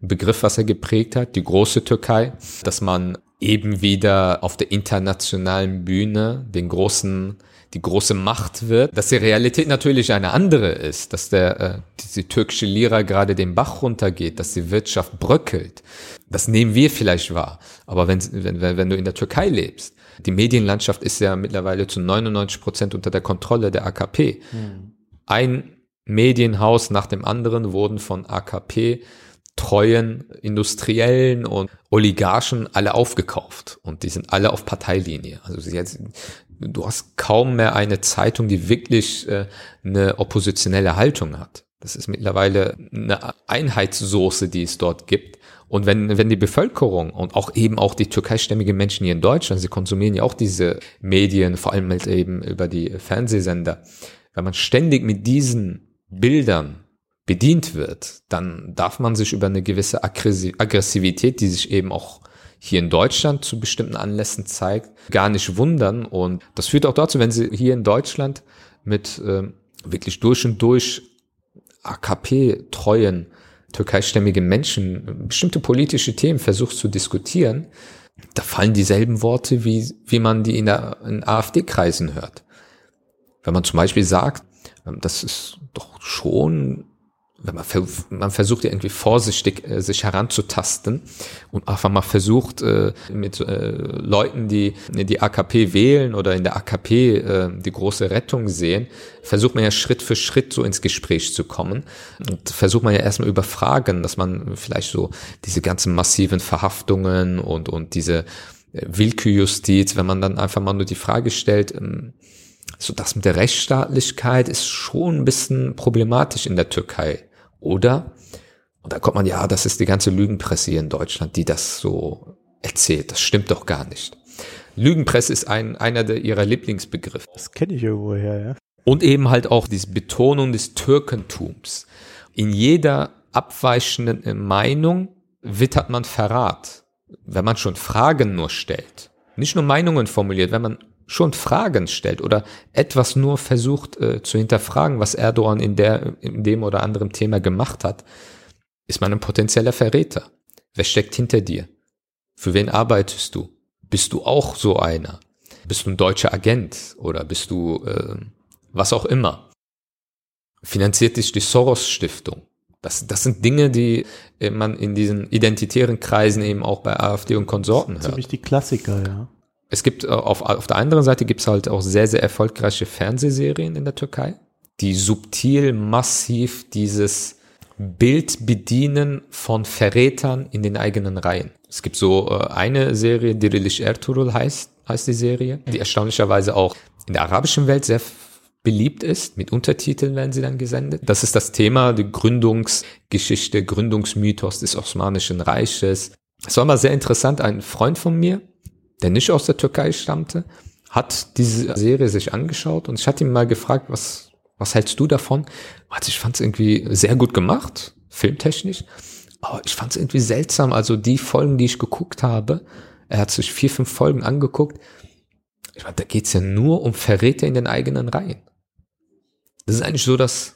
Begriff, was er geprägt hat, die große Türkei, dass man eben wieder auf der internationalen Bühne den großen die große Macht wird, dass die Realität natürlich eine andere ist, dass der äh, die türkische Lira gerade den Bach runtergeht, dass die Wirtschaft bröckelt. Das nehmen wir vielleicht wahr. Aber wenn, wenn, wenn du in der Türkei lebst, die Medienlandschaft ist ja mittlerweile zu 99 Prozent unter der Kontrolle der AKP. Hm. Ein Medienhaus nach dem anderen wurden von AKP treuen Industriellen und Oligarchen alle aufgekauft und die sind alle auf Parteilinie. Also sie jetzt, du hast kaum mehr eine Zeitung, die wirklich äh, eine oppositionelle Haltung hat. Das ist mittlerweile eine Einheitssoße, die es dort gibt. Und wenn, wenn die Bevölkerung und auch eben auch die türkeistämmigen Menschen hier in Deutschland, sie konsumieren ja auch diese Medien, vor allem halt eben über die Fernsehsender, wenn man ständig mit diesen Bildern bedient wird, dann darf man sich über eine gewisse Aggressivität, die sich eben auch hier in Deutschland zu bestimmten Anlässen zeigt, gar nicht wundern. Und das führt auch dazu, wenn Sie hier in Deutschland mit äh, wirklich durch und durch AKP-treuen türkeistämmigen Menschen bestimmte politische Themen versucht zu diskutieren, da fallen dieselben Worte, wie, wie man die in, in AfD-Kreisen hört. Wenn man zum Beispiel sagt, ähm, das ist doch schon wenn man, man versucht ja irgendwie vorsichtig äh, sich heranzutasten und einfach mal versucht äh, mit äh, Leuten, die die AKP wählen oder in der AKP äh, die große Rettung sehen, versucht man ja Schritt für Schritt so ins Gespräch zu kommen und versucht man ja erstmal über Fragen, dass man vielleicht so diese ganzen massiven Verhaftungen und und diese äh, Willkürjustiz, wenn man dann einfach mal nur die Frage stellt, ähm, so das mit der Rechtsstaatlichkeit ist schon ein bisschen problematisch in der Türkei. Oder, und da kommt man, ja, das ist die ganze Lügenpresse hier in Deutschland, die das so erzählt. Das stimmt doch gar nicht. Lügenpresse ist ein, einer der ihrer Lieblingsbegriffe. Das kenne ich irgendwoher, ja. Und eben halt auch diese Betonung des Türkentums. In jeder abweichenden Meinung wittert man Verrat. Wenn man schon Fragen nur stellt, nicht nur Meinungen formuliert, wenn man schon Fragen stellt oder etwas nur versucht äh, zu hinterfragen, was Erdogan in, der, in dem oder anderen Thema gemacht hat, ist man ein potenzieller Verräter. Wer steckt hinter dir? Für wen arbeitest du? Bist du auch so einer? Bist du ein deutscher Agent oder bist du äh, was auch immer? Finanziert dich die Soros-Stiftung? Das, das sind Dinge, die äh, man in diesen identitären Kreisen eben auch bei AfD und Konsorten hört. Ziemlich die Klassiker, ja es gibt äh, auf, auf der anderen Seite gibt es halt auch sehr, sehr erfolgreiche Fernsehserien in der Türkei, die subtil, massiv dieses Bild bedienen von Verrätern in den eigenen Reihen. Es gibt so äh, eine Serie, Dirilish Ertuğrul heißt, heißt die Serie, die erstaunlicherweise auch in der arabischen Welt sehr beliebt ist. Mit Untertiteln werden sie dann gesendet. Das ist das Thema, die Gründungsgeschichte, Gründungsmythos des Osmanischen Reiches. Es war mal sehr interessant. Ein Freund von mir, der nicht aus der Türkei stammte, hat diese Serie sich angeschaut und ich hatte ihn mal gefragt, was, was hältst du davon? Also ich fand es irgendwie sehr gut gemacht, filmtechnisch, aber ich fand es irgendwie seltsam. Also die Folgen, die ich geguckt habe, er hat sich vier, fünf Folgen angeguckt. Ich meine, da geht's ja nur um Verräter in den eigenen Reihen. Das ist eigentlich so, dass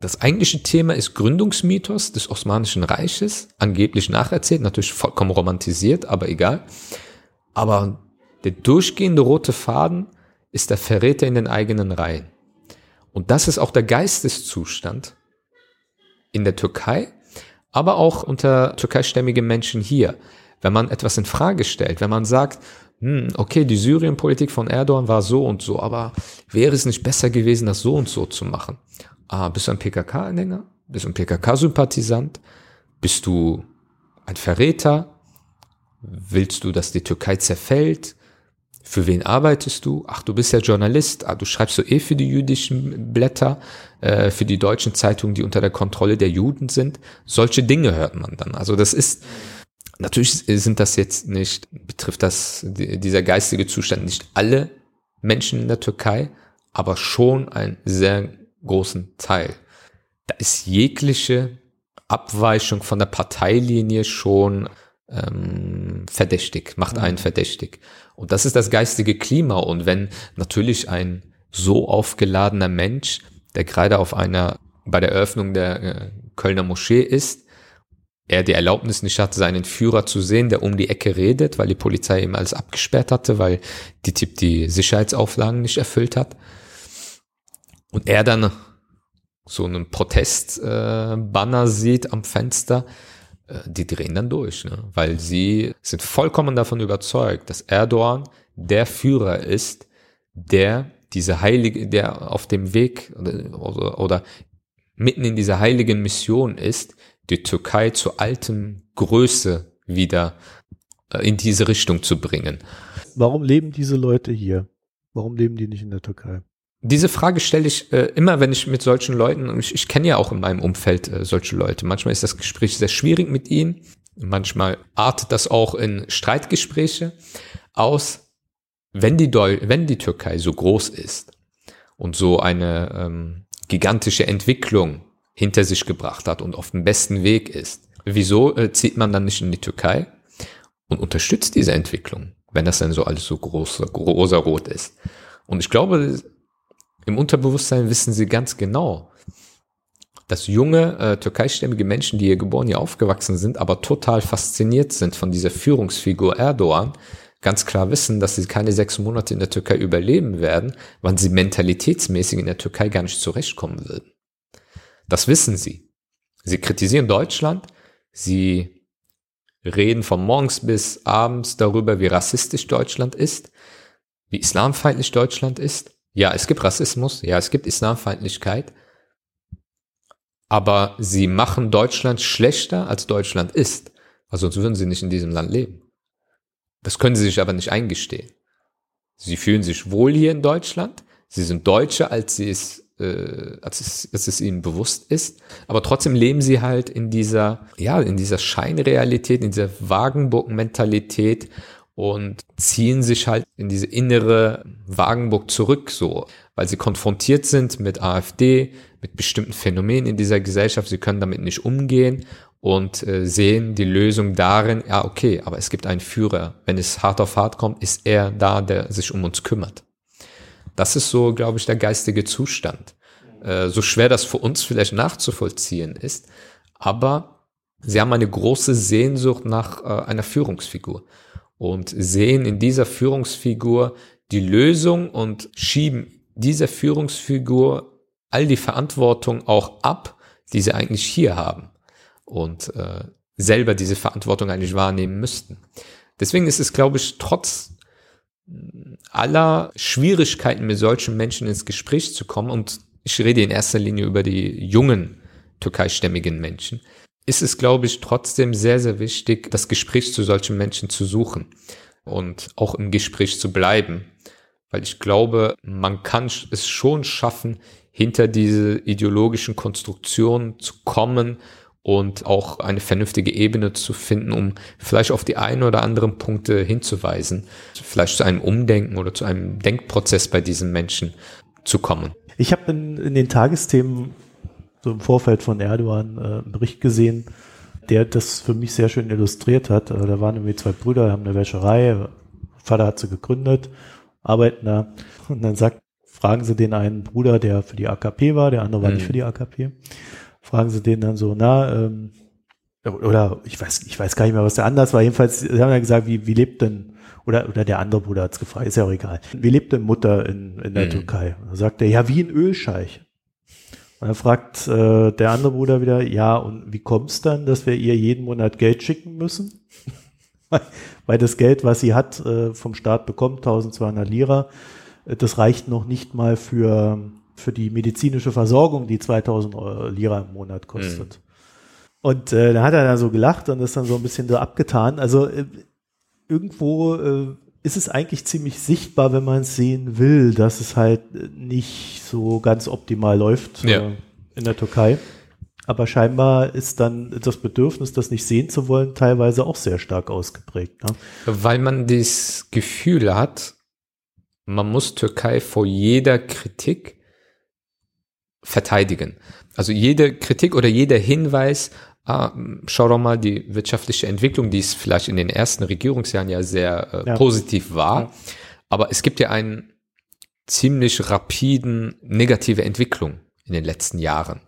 das eigentliche Thema ist Gründungsmythos des Osmanischen Reiches, angeblich nacherzählt, natürlich vollkommen romantisiert, aber egal. Aber der durchgehende rote Faden ist der Verräter in den eigenen Reihen. Und das ist auch der Geisteszustand in der Türkei, aber auch unter türkeistämmigen Menschen hier. Wenn man etwas in Frage stellt, wenn man sagt, hm, okay, die Syrien-Politik von Erdogan war so und so, aber wäre es nicht besser gewesen, das so und so zu machen? Ah, bist du ein PKK-Anhänger? Bist du ein PKK-Sympathisant? Bist du ein Verräter? Willst du, dass die Türkei zerfällt? Für wen arbeitest du? Ach, du bist ja Journalist. Ah, du schreibst so eh für die jüdischen Blätter, äh, für die deutschen Zeitungen, die unter der Kontrolle der Juden sind. Solche Dinge hört man dann. Also das ist, natürlich sind das jetzt nicht, betrifft das, dieser geistige Zustand nicht alle Menschen in der Türkei, aber schon einen sehr großen Teil. Da ist jegliche Abweichung von der Parteilinie schon ähm, verdächtig, macht mhm. einen verdächtig. Und das ist das geistige Klima. Und wenn natürlich ein so aufgeladener Mensch, der gerade auf einer, bei der Eröffnung der äh, Kölner Moschee ist, er die Erlaubnis nicht hatte, seinen Führer zu sehen, der um die Ecke redet, weil die Polizei ihm alles abgesperrt hatte, weil die Typ die Sicherheitsauflagen nicht erfüllt hat. Und er dann so einen Protestbanner äh, sieht am Fenster, die drehen dann durch, ne? weil sie sind vollkommen davon überzeugt, dass Erdogan der Führer ist, der diese heilige, der auf dem Weg oder, oder mitten in dieser heiligen Mission ist, die Türkei zu altem Größe wieder äh, in diese Richtung zu bringen. Warum leben diese Leute hier? Warum leben die nicht in der Türkei? Diese Frage stelle ich äh, immer, wenn ich mit solchen Leuten, und ich, ich kenne ja auch in meinem Umfeld äh, solche Leute, manchmal ist das Gespräch sehr schwierig mit ihnen, manchmal artet das auch in Streitgespräche aus, wenn die, Deu wenn die Türkei so groß ist und so eine ähm, gigantische Entwicklung hinter sich gebracht hat und auf dem besten Weg ist, wieso äh, zieht man dann nicht in die Türkei und unterstützt diese Entwicklung, wenn das dann so alles so groß, rosa-rot ist? Und ich glaube, im Unterbewusstsein wissen sie ganz genau, dass junge äh, türkeistämmige Menschen, die hier geboren, hier aufgewachsen sind, aber total fasziniert sind von dieser Führungsfigur Erdogan, ganz klar wissen, dass sie keine sechs Monate in der Türkei überleben werden, wann sie mentalitätsmäßig in der Türkei gar nicht zurechtkommen würden. Das wissen sie. Sie kritisieren Deutschland, sie reden von morgens bis abends darüber, wie rassistisch Deutschland ist, wie islamfeindlich Deutschland ist, ja, es gibt Rassismus, ja, es gibt Islamfeindlichkeit, aber sie machen Deutschland schlechter, als Deutschland ist, weil sonst würden sie nicht in diesem Land leben. Das können sie sich aber nicht eingestehen. Sie fühlen sich wohl hier in Deutschland, sie sind Deutsche, als sie es äh, als es, als es ihnen bewusst ist. Aber trotzdem leben sie halt in dieser, ja, in dieser Scheinrealität, in dieser Wagenburg-Mentalität und ziehen sich halt in diese innere Wagenburg zurück, so, weil sie konfrontiert sind mit AfD, mit bestimmten Phänomenen in dieser Gesellschaft, sie können damit nicht umgehen und äh, sehen die Lösung darin, ja, okay, aber es gibt einen Führer. Wenn es hart auf hart kommt, ist er da, der sich um uns kümmert. Das ist so, glaube ich, der geistige Zustand. Äh, so schwer das für uns vielleicht nachzuvollziehen ist, aber sie haben eine große Sehnsucht nach äh, einer Führungsfigur und sehen in dieser Führungsfigur die Lösung und schieben dieser Führungsfigur all die Verantwortung auch ab, die sie eigentlich hier haben und äh, selber diese Verantwortung eigentlich wahrnehmen müssten. Deswegen ist es, glaube ich, trotz aller Schwierigkeiten mit solchen Menschen ins Gespräch zu kommen und ich rede in erster Linie über die jungen türkeistämmigen Menschen, ist es, glaube ich, trotzdem sehr, sehr wichtig, das Gespräch zu solchen Menschen zu suchen und auch im Gespräch zu bleiben. Weil ich glaube, man kann es schon schaffen, hinter diese ideologischen Konstruktionen zu kommen und auch eine vernünftige Ebene zu finden, um vielleicht auf die einen oder anderen Punkte hinzuweisen, vielleicht zu einem Umdenken oder zu einem Denkprozess bei diesen Menschen zu kommen. Ich habe in, in den Tagesthemen so im Vorfeld von Erdogan äh, einen Bericht gesehen, der das für mich sehr schön illustriert hat. Also da waren irgendwie zwei Brüder, haben eine Wäscherei, Vater hat sie gegründet, arbeiten da und dann sagt, fragen sie den einen Bruder, der für die AKP war, der andere war mhm. nicht für die AKP, fragen sie den dann so, na, ähm, oder ich weiß, ich weiß gar nicht mehr, was der anders war. Jedenfalls, sie haben ja gesagt, wie, wie lebt denn, oder, oder der andere Bruder hat es gefragt, ist ja auch egal. Wie lebt denn Mutter in, in der mhm. Türkei? Da sagt er, ja, wie ein Ölscheich. Und dann fragt äh, der andere Bruder wieder, ja, und wie kommt es dann, dass wir ihr jeden Monat Geld schicken müssen? Weil das Geld, was sie hat, äh, vom Staat bekommt, 1200 Lira, äh, das reicht noch nicht mal für, für die medizinische Versorgung, die 2000 Euro Lira im Monat kostet. Mhm. Und äh, dann hat er dann so gelacht und ist dann so ein bisschen so abgetan. Also äh, irgendwo äh, ist es eigentlich ziemlich sichtbar, wenn man es sehen will, dass es halt nicht so ganz optimal läuft ja. äh, in der Türkei. Aber scheinbar ist dann das Bedürfnis, das nicht sehen zu wollen, teilweise auch sehr stark ausgeprägt. Ne? Weil man das Gefühl hat, man muss Türkei vor jeder Kritik verteidigen. Also jede Kritik oder jeder Hinweis schau doch mal die wirtschaftliche Entwicklung, die es vielleicht in den ersten Regierungsjahren ja sehr äh, ja. positiv war. Ja. Aber es gibt ja einen ziemlich rapiden negative Entwicklung in den letzten Jahren.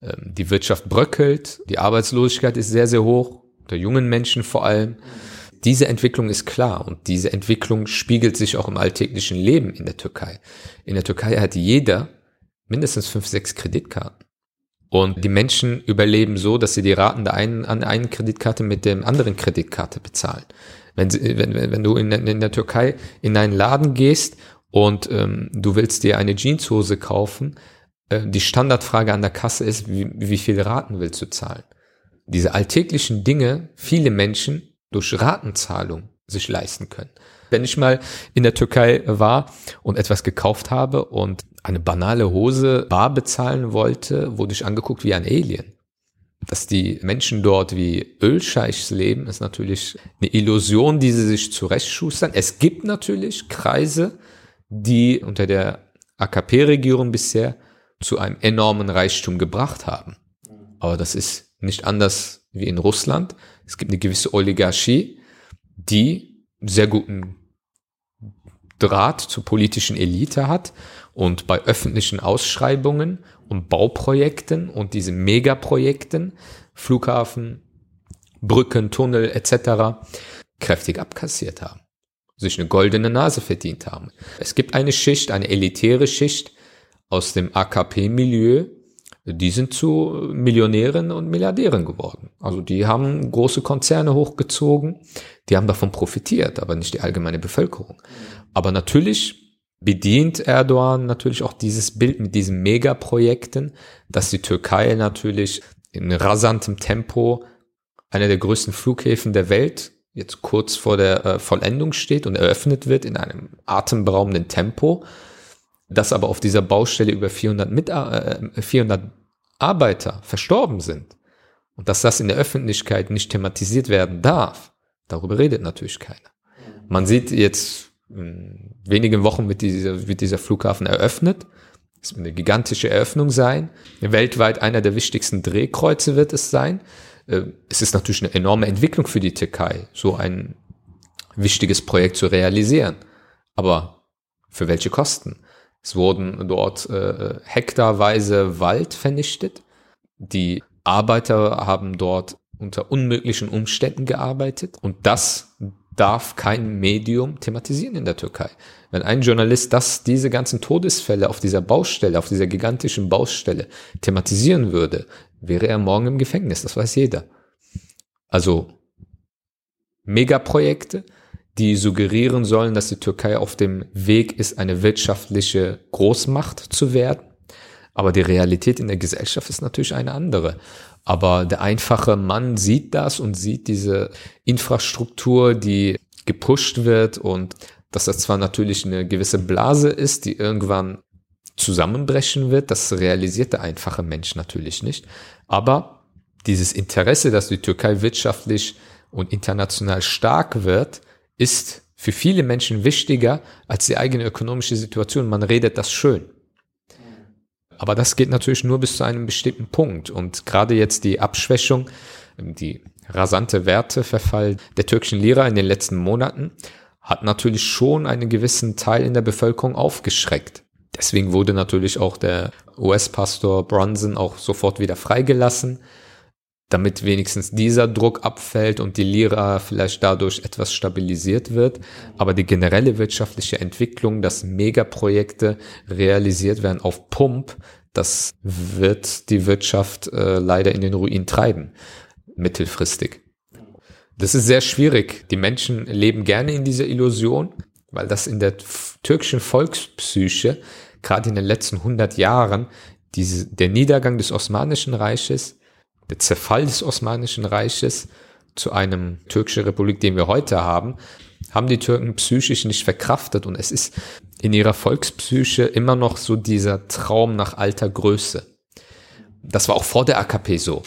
Ähm, die Wirtschaft bröckelt, die Arbeitslosigkeit ist sehr, sehr hoch, der jungen Menschen vor allem. Diese Entwicklung ist klar und diese Entwicklung spiegelt sich auch im alltäglichen Leben in der Türkei. In der Türkei hat jeder mindestens fünf, sechs Kreditkarten. Und die Menschen überleben so, dass sie die Raten der einen, an einen Kreditkarte mit dem anderen Kreditkarte bezahlen. Wenn, sie, wenn, wenn du in, in der Türkei in einen Laden gehst und ähm, du willst dir eine Jeanshose kaufen, äh, die Standardfrage an der Kasse ist, wie, wie viele Raten willst du zahlen? Diese alltäglichen Dinge, viele Menschen durch Ratenzahlung sich leisten können. Wenn ich mal in der Türkei war und etwas gekauft habe und eine banale Hose bar bezahlen wollte, wurde ich angeguckt wie ein Alien. Dass die Menschen dort wie Ölscheichs leben, ist natürlich eine Illusion, die sie sich zurechtschustern. Es gibt natürlich Kreise, die unter der AKP-Regierung bisher zu einem enormen Reichtum gebracht haben. Aber das ist nicht anders wie in Russland. Es gibt eine gewisse Oligarchie, die sehr guten Draht zur politischen Elite hat und bei öffentlichen Ausschreibungen und Bauprojekten und diesen Megaprojekten, Flughafen, Brücken, Tunnel etc. kräftig abkassiert haben, sich eine goldene Nase verdient haben. Es gibt eine Schicht, eine elitäre Schicht aus dem AKP-Milieu, die sind zu Millionären und Milliardären geworden. Also die haben große Konzerne hochgezogen, die haben davon profitiert, aber nicht die allgemeine Bevölkerung. Aber natürlich bedient Erdogan natürlich auch dieses Bild mit diesen Megaprojekten, dass die Türkei natürlich in rasantem Tempo einer der größten Flughäfen der Welt jetzt kurz vor der äh, Vollendung steht und eröffnet wird in einem atemberaubenden Tempo dass aber auf dieser Baustelle über 400, Mit äh, 400 Arbeiter verstorben sind und dass das in der Öffentlichkeit nicht thematisiert werden darf, darüber redet natürlich keiner. Man sieht jetzt wenigen Wochen wird dieser, wird dieser Flughafen eröffnet. Es wird eine gigantische Eröffnung sein. Weltweit einer der wichtigsten Drehkreuze wird es sein. Äh, es ist natürlich eine enorme Entwicklung für die Türkei, so ein wichtiges Projekt zu realisieren. Aber für welche Kosten? Es wurden dort äh, hektarweise Wald vernichtet. Die Arbeiter haben dort unter unmöglichen Umständen gearbeitet und das darf kein Medium thematisieren in der Türkei. Wenn ein Journalist das, diese ganzen Todesfälle auf dieser Baustelle, auf dieser gigantischen Baustelle thematisieren würde, wäre er morgen im Gefängnis, das weiß jeder. Also Megaprojekte, die suggerieren sollen, dass die Türkei auf dem Weg ist, eine wirtschaftliche Großmacht zu werden. Aber die Realität in der Gesellschaft ist natürlich eine andere. Aber der einfache Mann sieht das und sieht diese Infrastruktur, die gepusht wird und dass das zwar natürlich eine gewisse Blase ist, die irgendwann zusammenbrechen wird, das realisiert der einfache Mensch natürlich nicht. Aber dieses Interesse, dass die Türkei wirtschaftlich und international stark wird, ist für viele Menschen wichtiger als die eigene ökonomische Situation. Man redet das schön. Aber das geht natürlich nur bis zu einem bestimmten Punkt. Und gerade jetzt die Abschwächung, die rasante Werteverfall der türkischen Lira in den letzten Monaten hat natürlich schon einen gewissen Teil in der Bevölkerung aufgeschreckt. Deswegen wurde natürlich auch der US-Pastor Brunson auch sofort wieder freigelassen damit wenigstens dieser Druck abfällt und die Lira vielleicht dadurch etwas stabilisiert wird. Aber die generelle wirtschaftliche Entwicklung, dass Megaprojekte realisiert werden auf Pump, das wird die Wirtschaft äh, leider in den Ruin treiben, mittelfristig. Das ist sehr schwierig. Die Menschen leben gerne in dieser Illusion, weil das in der türkischen Volkspsyche, gerade in den letzten 100 Jahren, diese, der Niedergang des Osmanischen Reiches, der Zerfall des Osmanischen Reiches zu einem türkischen Republik, den wir heute haben, haben die Türken psychisch nicht verkraftet und es ist in ihrer Volkspsyche immer noch so dieser Traum nach alter Größe. Das war auch vor der AKP so.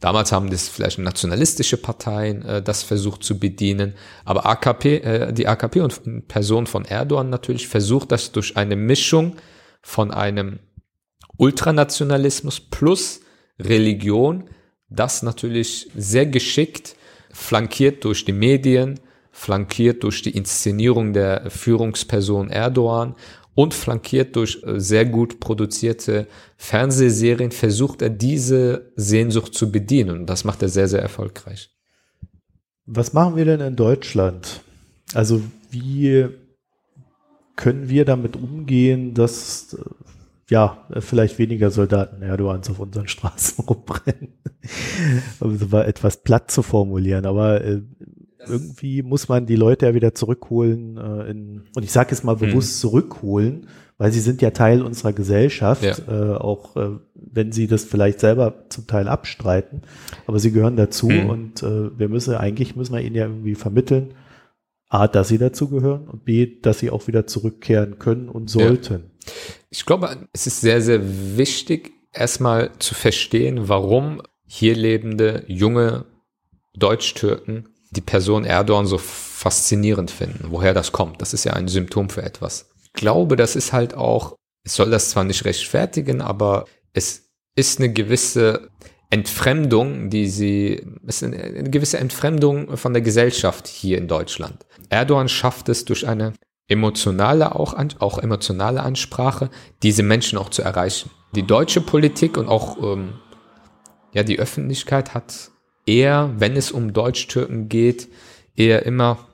Damals haben das vielleicht nationalistische Parteien äh, das versucht zu bedienen, aber AKP, äh, die AKP und Person von Erdogan natürlich versucht das durch eine Mischung von einem Ultranationalismus plus Religion, das natürlich sehr geschickt, flankiert durch die Medien, flankiert durch die Inszenierung der Führungsperson Erdogan und flankiert durch äh, sehr gut produzierte Fernsehserien versucht er diese Sehnsucht zu bedienen das macht er sehr, sehr erfolgreich. Was machen wir denn in Deutschland? Also wie können wir damit umgehen, dass ja, vielleicht weniger Soldaten Erdogans auf unseren Straßen rumbrennen. um es war etwas platt zu formulieren, aber äh, irgendwie muss man die Leute ja wieder zurückholen äh, in, und ich sage jetzt mal bewusst hm. zurückholen, weil sie sind ja Teil unserer Gesellschaft, ja. äh, auch äh, wenn sie das vielleicht selber zum Teil abstreiten, aber sie gehören dazu hm. und äh, wir müssen eigentlich müssen wir ihnen ja irgendwie vermitteln, A, dass sie dazugehören und B, dass sie auch wieder zurückkehren können und sollten. Ja. Ich glaube, es ist sehr, sehr wichtig, erstmal zu verstehen, warum hier lebende junge Deutsch-Türken die Person Erdogan so faszinierend finden, woher das kommt. Das ist ja ein Symptom für etwas. Ich glaube, das ist halt auch, es soll das zwar nicht rechtfertigen, aber es ist eine gewisse Entfremdung, die sie, es ist eine gewisse Entfremdung von der Gesellschaft hier in Deutschland. Erdogan schafft es durch eine emotionale, auch, auch emotionale Ansprache, diese Menschen auch zu erreichen. Die deutsche Politik und auch ähm, ja, die Öffentlichkeit hat eher, wenn es um Deutsch-Türken geht, eher immer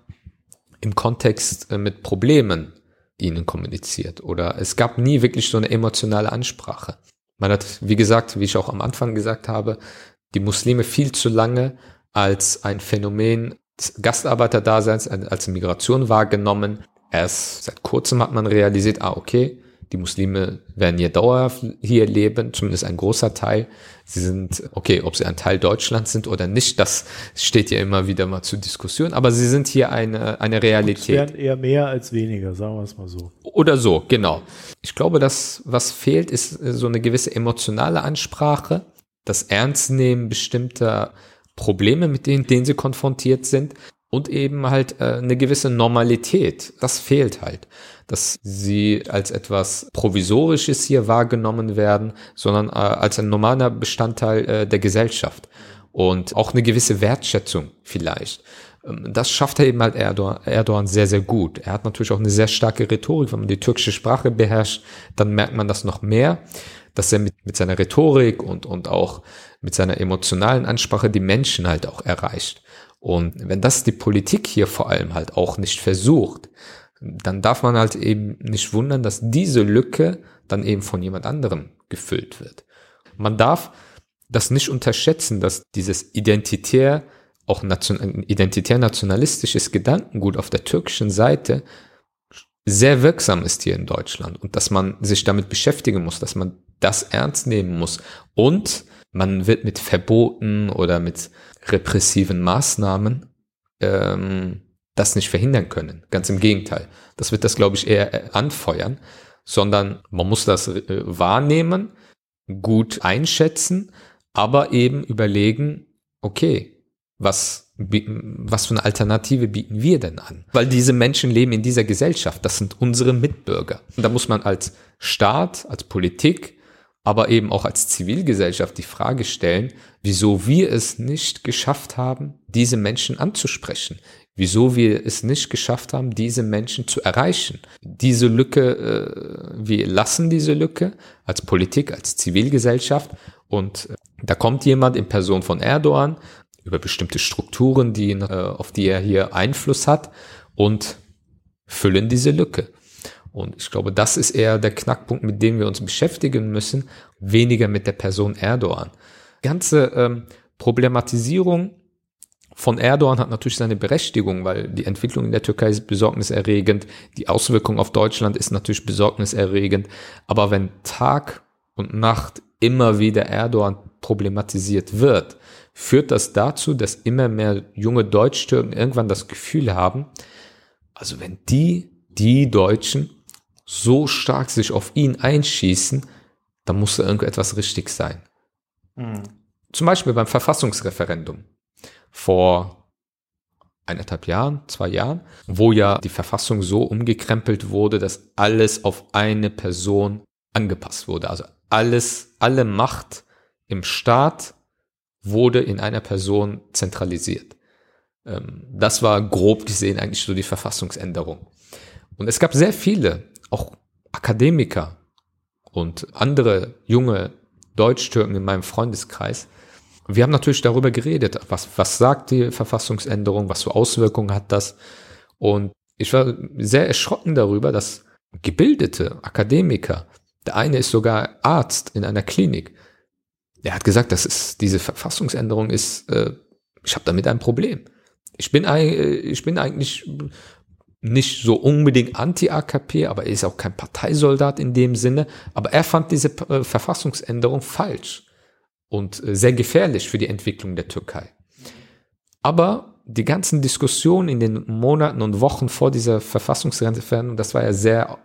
im Kontext äh, mit Problemen ihnen kommuniziert. Oder es gab nie wirklich so eine emotionale Ansprache. Man hat, wie gesagt, wie ich auch am Anfang gesagt habe, die Muslime viel zu lange als ein Phänomen des Gastarbeiterdaseins, als Migration wahrgenommen. Erst seit kurzem hat man realisiert, ah, okay, die Muslime werden hier dauerhaft hier leben, zumindest ein großer Teil. Sie sind, okay, ob sie ein Teil Deutschlands sind oder nicht, das steht ja immer wieder mal zur Diskussion, aber sie sind hier eine, eine Realität. Es werden eher mehr als weniger, sagen wir es mal so. Oder so, genau. Ich glaube, dass was fehlt, ist so eine gewisse emotionale Ansprache, das Ernstnehmen bestimmter Probleme, mit denen, denen sie konfrontiert sind und eben halt äh, eine gewisse Normalität. Das fehlt halt, dass sie als etwas Provisorisches hier wahrgenommen werden, sondern äh, als ein normaler Bestandteil äh, der Gesellschaft und auch eine gewisse Wertschätzung vielleicht. Ähm, das schafft er eben halt Erdogan, sehr, sehr gut. Er hat natürlich auch eine sehr starke Rhetorik. Wenn man die türkische Sprache beherrscht, dann merkt man das noch mehr, dass er mit, mit seiner Rhetorik und, und auch mit seiner emotionalen Ansprache die Menschen halt auch erreicht. Und wenn das die Politik hier vor allem halt auch nicht versucht, dann darf man halt eben nicht wundern, dass diese Lücke dann eben von jemand anderem gefüllt wird. Man darf das nicht unterschätzen, dass dieses identitär, auch nation, identitär-nationalistisches Gedankengut auf der türkischen Seite sehr wirksam ist hier in Deutschland und dass man sich damit beschäftigen muss, dass man das ernst nehmen muss und man wird mit Verboten oder mit repressiven Maßnahmen ähm, das nicht verhindern können. Ganz im Gegenteil. Das wird das, glaube ich, eher äh, anfeuern, sondern man muss das äh, wahrnehmen, gut einschätzen, aber eben überlegen, okay, was, was für eine Alternative bieten wir denn an? Weil diese Menschen leben in dieser Gesellschaft, das sind unsere Mitbürger. Und da muss man als Staat, als Politik aber eben auch als Zivilgesellschaft die Frage stellen, wieso wir es nicht geschafft haben, diese Menschen anzusprechen, wieso wir es nicht geschafft haben, diese Menschen zu erreichen. Diese Lücke, äh, wir lassen diese Lücke als Politik, als Zivilgesellschaft und äh, da kommt jemand in Person von Erdogan über bestimmte Strukturen, die, äh, auf die er hier Einfluss hat und füllen diese Lücke. Und ich glaube, das ist eher der Knackpunkt, mit dem wir uns beschäftigen müssen, weniger mit der Person Erdogan. Ganze ähm, Problematisierung von Erdogan hat natürlich seine Berechtigung, weil die Entwicklung in der Türkei ist besorgniserregend, die Auswirkung auf Deutschland ist natürlich besorgniserregend, aber wenn Tag und Nacht immer wieder Erdogan problematisiert wird, führt das dazu, dass immer mehr junge Deutschtürken irgendwann das Gefühl haben, also wenn die, die Deutschen so stark sich auf ihn einschießen, dann muss da irgendetwas richtig sein. Mhm. Zum Beispiel beim Verfassungsreferendum vor eineinhalb Jahren, zwei Jahren, wo ja die Verfassung so umgekrempelt wurde, dass alles auf eine Person angepasst wurde. Also alles, alle Macht im Staat wurde in einer Person zentralisiert. Ähm, das war grob gesehen eigentlich so die Verfassungsänderung. Und es gab sehr viele auch Akademiker und andere junge Deutsch-Türken in meinem Freundeskreis, wir haben natürlich darüber geredet, was, was sagt die Verfassungsänderung, was für Auswirkungen hat das. Und ich war sehr erschrocken darüber, dass gebildete Akademiker, der eine ist sogar Arzt in einer Klinik, der hat gesagt, das ist, diese Verfassungsänderung ist, äh, ich habe damit ein Problem. Ich bin, äh, ich bin eigentlich nicht so unbedingt anti-AKP, aber er ist auch kein Parteisoldat in dem Sinne. Aber er fand diese äh, Verfassungsänderung falsch und äh, sehr gefährlich für die Entwicklung der Türkei. Aber die ganzen Diskussionen in den Monaten und Wochen vor dieser Verfassungsveränderung, das war ja sehr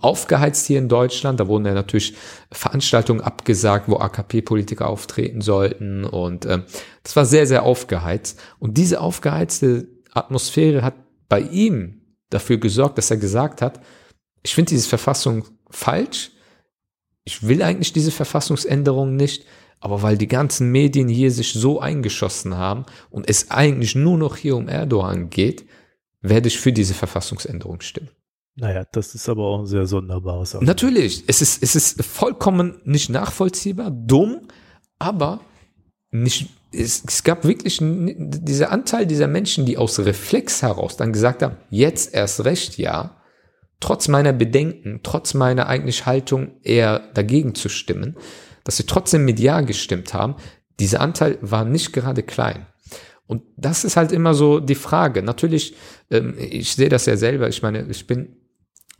aufgeheizt hier in Deutschland. Da wurden ja natürlich Veranstaltungen abgesagt, wo AKP-Politiker auftreten sollten. Und äh, das war sehr, sehr aufgeheizt. Und diese aufgeheizte Atmosphäre hat bei ihm dafür gesorgt, dass er gesagt hat, ich finde diese Verfassung falsch. Ich will eigentlich diese Verfassungsänderung nicht. Aber weil die ganzen Medien hier sich so eingeschossen haben und es eigentlich nur noch hier um Erdogan geht, werde ich für diese Verfassungsänderung stimmen. Naja, das ist aber auch ein sehr sonderbares Argument. Natürlich, es ist, es ist vollkommen nicht nachvollziehbar, dumm, aber nicht, es, es gab wirklich dieser Anteil dieser Menschen, die aus Reflex heraus dann gesagt haben, jetzt erst recht ja, trotz meiner Bedenken, trotz meiner eigentlich Haltung eher dagegen zu stimmen, dass sie trotzdem Ja gestimmt haben, dieser Anteil war nicht gerade klein. Und das ist halt immer so die Frage. Natürlich, ähm, ich sehe das ja selber. Ich meine, ich bin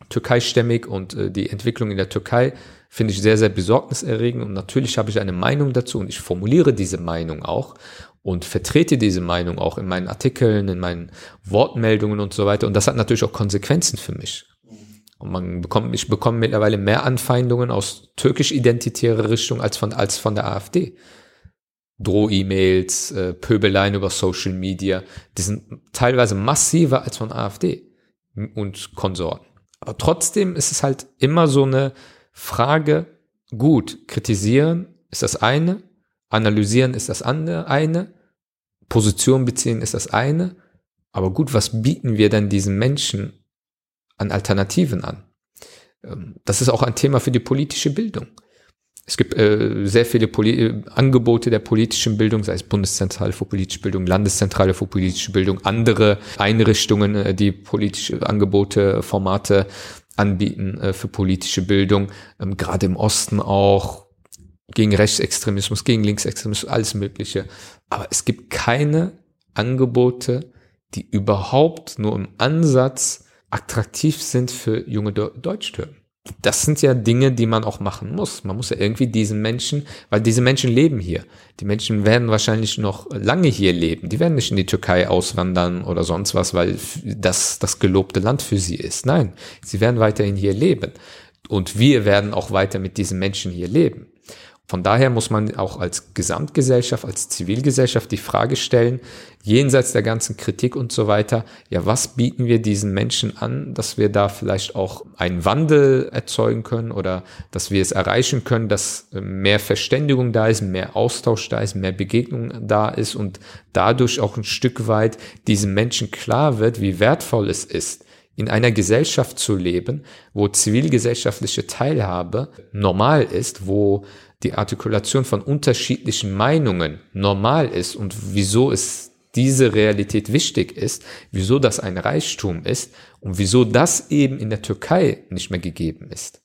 türkeistämmig und äh, die Entwicklung in der Türkei finde ich sehr, sehr besorgniserregend und natürlich habe ich eine Meinung dazu und ich formuliere diese Meinung auch und vertrete diese Meinung auch in meinen Artikeln, in meinen Wortmeldungen und so weiter und das hat natürlich auch Konsequenzen für mich. Und man bekommt, ich bekomme mittlerweile mehr Anfeindungen aus türkisch-identitärer Richtung als von, als von der AfD. Droh-E-Mails, äh, Pöbeleien über Social Media, die sind teilweise massiver als von AfD und Konsorten. Aber trotzdem ist es halt immer so eine Frage, gut, kritisieren ist das eine, analysieren ist das andere, eine, Position beziehen ist das eine, aber gut, was bieten wir denn diesen Menschen an Alternativen an? Ähm, das ist auch ein Thema für die politische Bildung. Es gibt äh, sehr viele Poli äh, Angebote der politischen Bildung, sei es Bundeszentrale für politische Bildung, Landeszentrale für politische Bildung, andere Einrichtungen, äh, die politische Angebote, Formate anbieten äh, für politische Bildung, ähm, gerade im Osten auch, gegen Rechtsextremismus, gegen Linksextremismus, alles Mögliche. Aber es gibt keine Angebote, die überhaupt nur im Ansatz attraktiv sind für junge Deutschtürken das sind ja Dinge, die man auch machen muss. Man muss ja irgendwie diesen Menschen, weil diese Menschen leben hier. Die Menschen werden wahrscheinlich noch lange hier leben. Die werden nicht in die Türkei auswandern oder sonst was, weil das das gelobte Land für sie ist. Nein, sie werden weiterhin hier leben. Und wir werden auch weiter mit diesen Menschen hier leben. Von daher muss man auch als Gesamtgesellschaft, als Zivilgesellschaft die Frage stellen, jenseits der ganzen Kritik und so weiter, ja, was bieten wir diesen Menschen an, dass wir da vielleicht auch einen Wandel erzeugen können oder dass wir es erreichen können, dass mehr Verständigung da ist, mehr Austausch da ist, mehr Begegnung da ist und dadurch auch ein Stück weit diesen Menschen klar wird, wie wertvoll es ist, in einer Gesellschaft zu leben, wo zivilgesellschaftliche Teilhabe normal ist, wo die Artikulation von unterschiedlichen Meinungen normal ist und wieso es diese Realität wichtig ist, wieso das ein Reichtum ist und wieso das eben in der Türkei nicht mehr gegeben ist.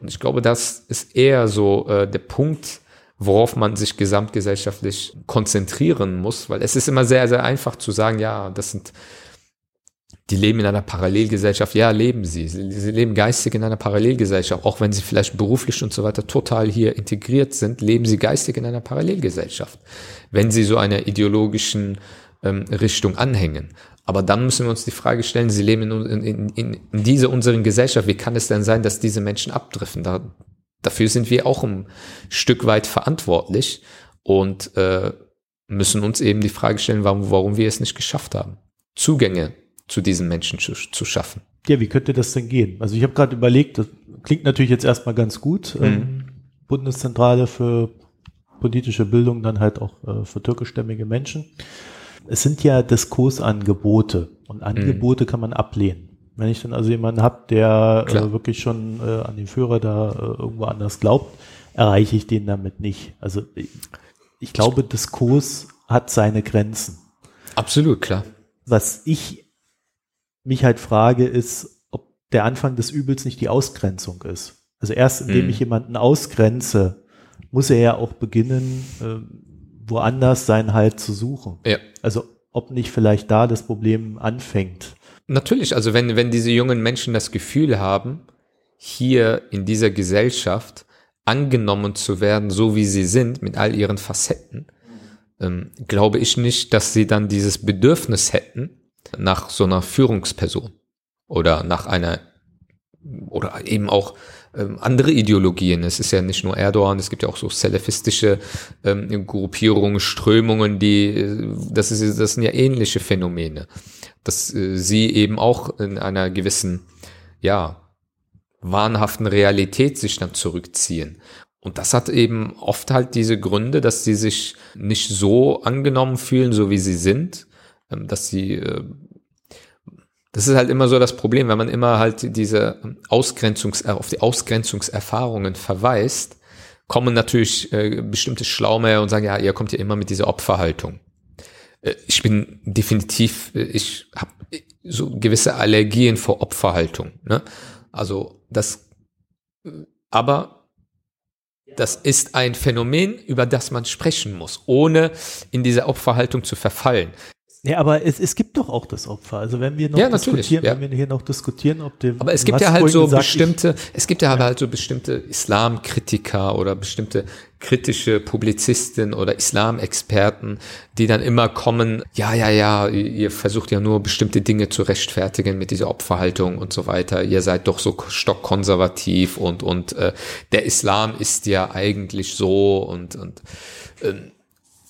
Und ich glaube, das ist eher so äh, der Punkt, worauf man sich gesamtgesellschaftlich konzentrieren muss, weil es ist immer sehr, sehr einfach zu sagen, ja, das sind die leben in einer Parallelgesellschaft. Ja, leben sie. sie. Leben geistig in einer Parallelgesellschaft. Auch wenn sie vielleicht beruflich und so weiter total hier integriert sind, leben sie geistig in einer Parallelgesellschaft. Wenn sie so einer ideologischen ähm, Richtung anhängen. Aber dann müssen wir uns die Frage stellen, sie leben in, in, in, in dieser unseren Gesellschaft. Wie kann es denn sein, dass diese Menschen abdriften? Da, dafür sind wir auch ein Stück weit verantwortlich und äh, müssen uns eben die Frage stellen, warum, warum wir es nicht geschafft haben. Zugänge zu diesen Menschen zu, zu schaffen. Ja, wie könnte das denn gehen? Also ich habe gerade überlegt, das klingt natürlich jetzt erstmal ganz gut. Mhm. Ähm, Bundeszentrale für politische Bildung, dann halt auch äh, für türkischstämmige Menschen. Es sind ja Diskursangebote und Angebote mhm. kann man ablehnen. Wenn ich dann also jemanden habe, der äh, wirklich schon äh, an den Führer da äh, irgendwo anders glaubt, erreiche ich den damit nicht. Also ich, ich glaube, Diskurs hat seine Grenzen. Absolut, klar. Was ich mich halt frage, ist, ob der Anfang des Übels nicht die Ausgrenzung ist. Also erst indem hm. ich jemanden ausgrenze, muss er ja auch beginnen, äh, woanders sein Halt zu suchen. Ja. Also ob nicht vielleicht da das Problem anfängt. Natürlich, also wenn, wenn diese jungen Menschen das Gefühl haben, hier in dieser Gesellschaft angenommen zu werden, so wie sie sind, mit all ihren Facetten, ähm, glaube ich nicht, dass sie dann dieses Bedürfnis hätten nach so einer Führungsperson oder nach einer oder eben auch ähm, andere Ideologien. Es ist ja nicht nur Erdogan, es gibt ja auch so salafistische ähm, Gruppierungen, Strömungen, die, äh, das, ist, das sind ja ähnliche Phänomene, dass äh, sie eben auch in einer gewissen, ja, wahnhaften Realität sich dann zurückziehen. Und das hat eben oft halt diese Gründe, dass sie sich nicht so angenommen fühlen, so wie sie sind, dass sie äh, das ist halt immer so das Problem, wenn man immer halt diese Ausgrenzungs auf die Ausgrenzungserfahrungen verweist, kommen natürlich äh, bestimmte Schlaume und sagen, ja, ihr kommt ja immer mit dieser Opferhaltung. Äh, ich bin definitiv, äh, ich habe so gewisse Allergien vor Opferhaltung. Ne? Also das, aber das ist ein Phänomen, über das man sprechen muss, ohne in diese Opferhaltung zu verfallen. Ja, aber es, es gibt doch auch das Opfer. Also wenn wir noch ja, diskutieren, ja. wenn wir hier noch diskutieren, ob dem. Aber es gibt ja halt so gesagt, bestimmte, ich, es gibt ja, ja halt so bestimmte Islamkritiker oder bestimmte kritische Publizisten oder Islamexperten, die dann immer kommen, ja, ja, ja, ihr versucht ja nur bestimmte Dinge zu rechtfertigen mit dieser Opferhaltung und so weiter. Ihr seid doch so stockkonservativ und, und äh, der Islam ist ja eigentlich so und, und äh,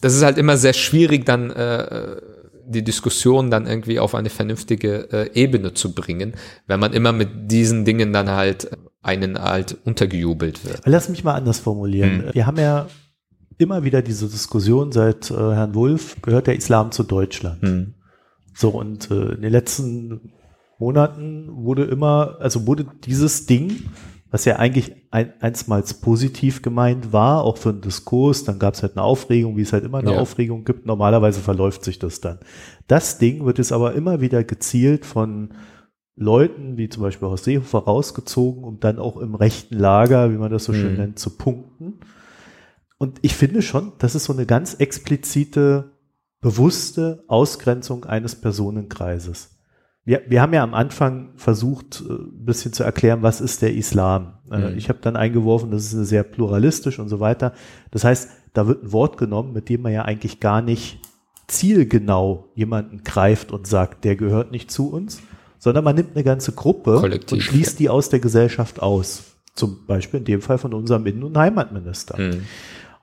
das ist halt immer sehr schwierig dann äh, die Diskussion dann irgendwie auf eine vernünftige äh, Ebene zu bringen, wenn man immer mit diesen Dingen dann halt einen halt untergejubelt wird. Lass mich mal anders formulieren. Hm. Wir haben ja immer wieder diese Diskussion seit äh, Herrn Wulff, gehört der Islam zu Deutschland? Hm. So, und äh, in den letzten Monaten wurde immer, also wurde dieses Ding was ja eigentlich ein, einsmals positiv gemeint war, auch für einen Diskurs, dann gab es halt eine Aufregung, wie es halt immer eine ja. Aufregung gibt. Normalerweise verläuft sich das dann. Das Ding wird jetzt aber immer wieder gezielt von Leuten, wie zum Beispiel aus Seehofer, rausgezogen, um dann auch im rechten Lager, wie man das so schön mhm. nennt, zu punkten. Und ich finde schon, das ist so eine ganz explizite, bewusste Ausgrenzung eines Personenkreises wir, wir haben ja am Anfang versucht, äh, ein bisschen zu erklären, was ist der Islam. Äh, mhm. Ich habe dann eingeworfen, das ist sehr pluralistisch und so weiter. Das heißt, da wird ein Wort genommen, mit dem man ja eigentlich gar nicht zielgenau jemanden greift und sagt, der gehört nicht zu uns, sondern man nimmt eine ganze Gruppe Kollektiv, und schließt die aus der Gesellschaft aus. Zum Beispiel in dem Fall von unserem Innen- und Heimatminister. Mhm.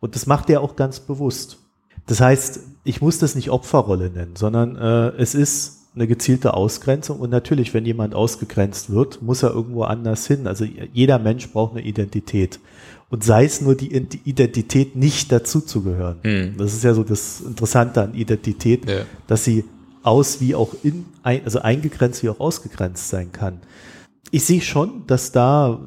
Und das macht er auch ganz bewusst. Das heißt, ich muss das nicht Opferrolle nennen, sondern äh, es ist eine gezielte Ausgrenzung. Und natürlich, wenn jemand ausgegrenzt wird, muss er irgendwo anders hin. Also jeder Mensch braucht eine Identität. Und sei es nur die Identität, nicht dazuzugehören. Mhm. Das ist ja so das Interessante an Identität, ja. dass sie aus wie auch in, also eingegrenzt wie auch ausgegrenzt sein kann. Ich sehe schon, dass da,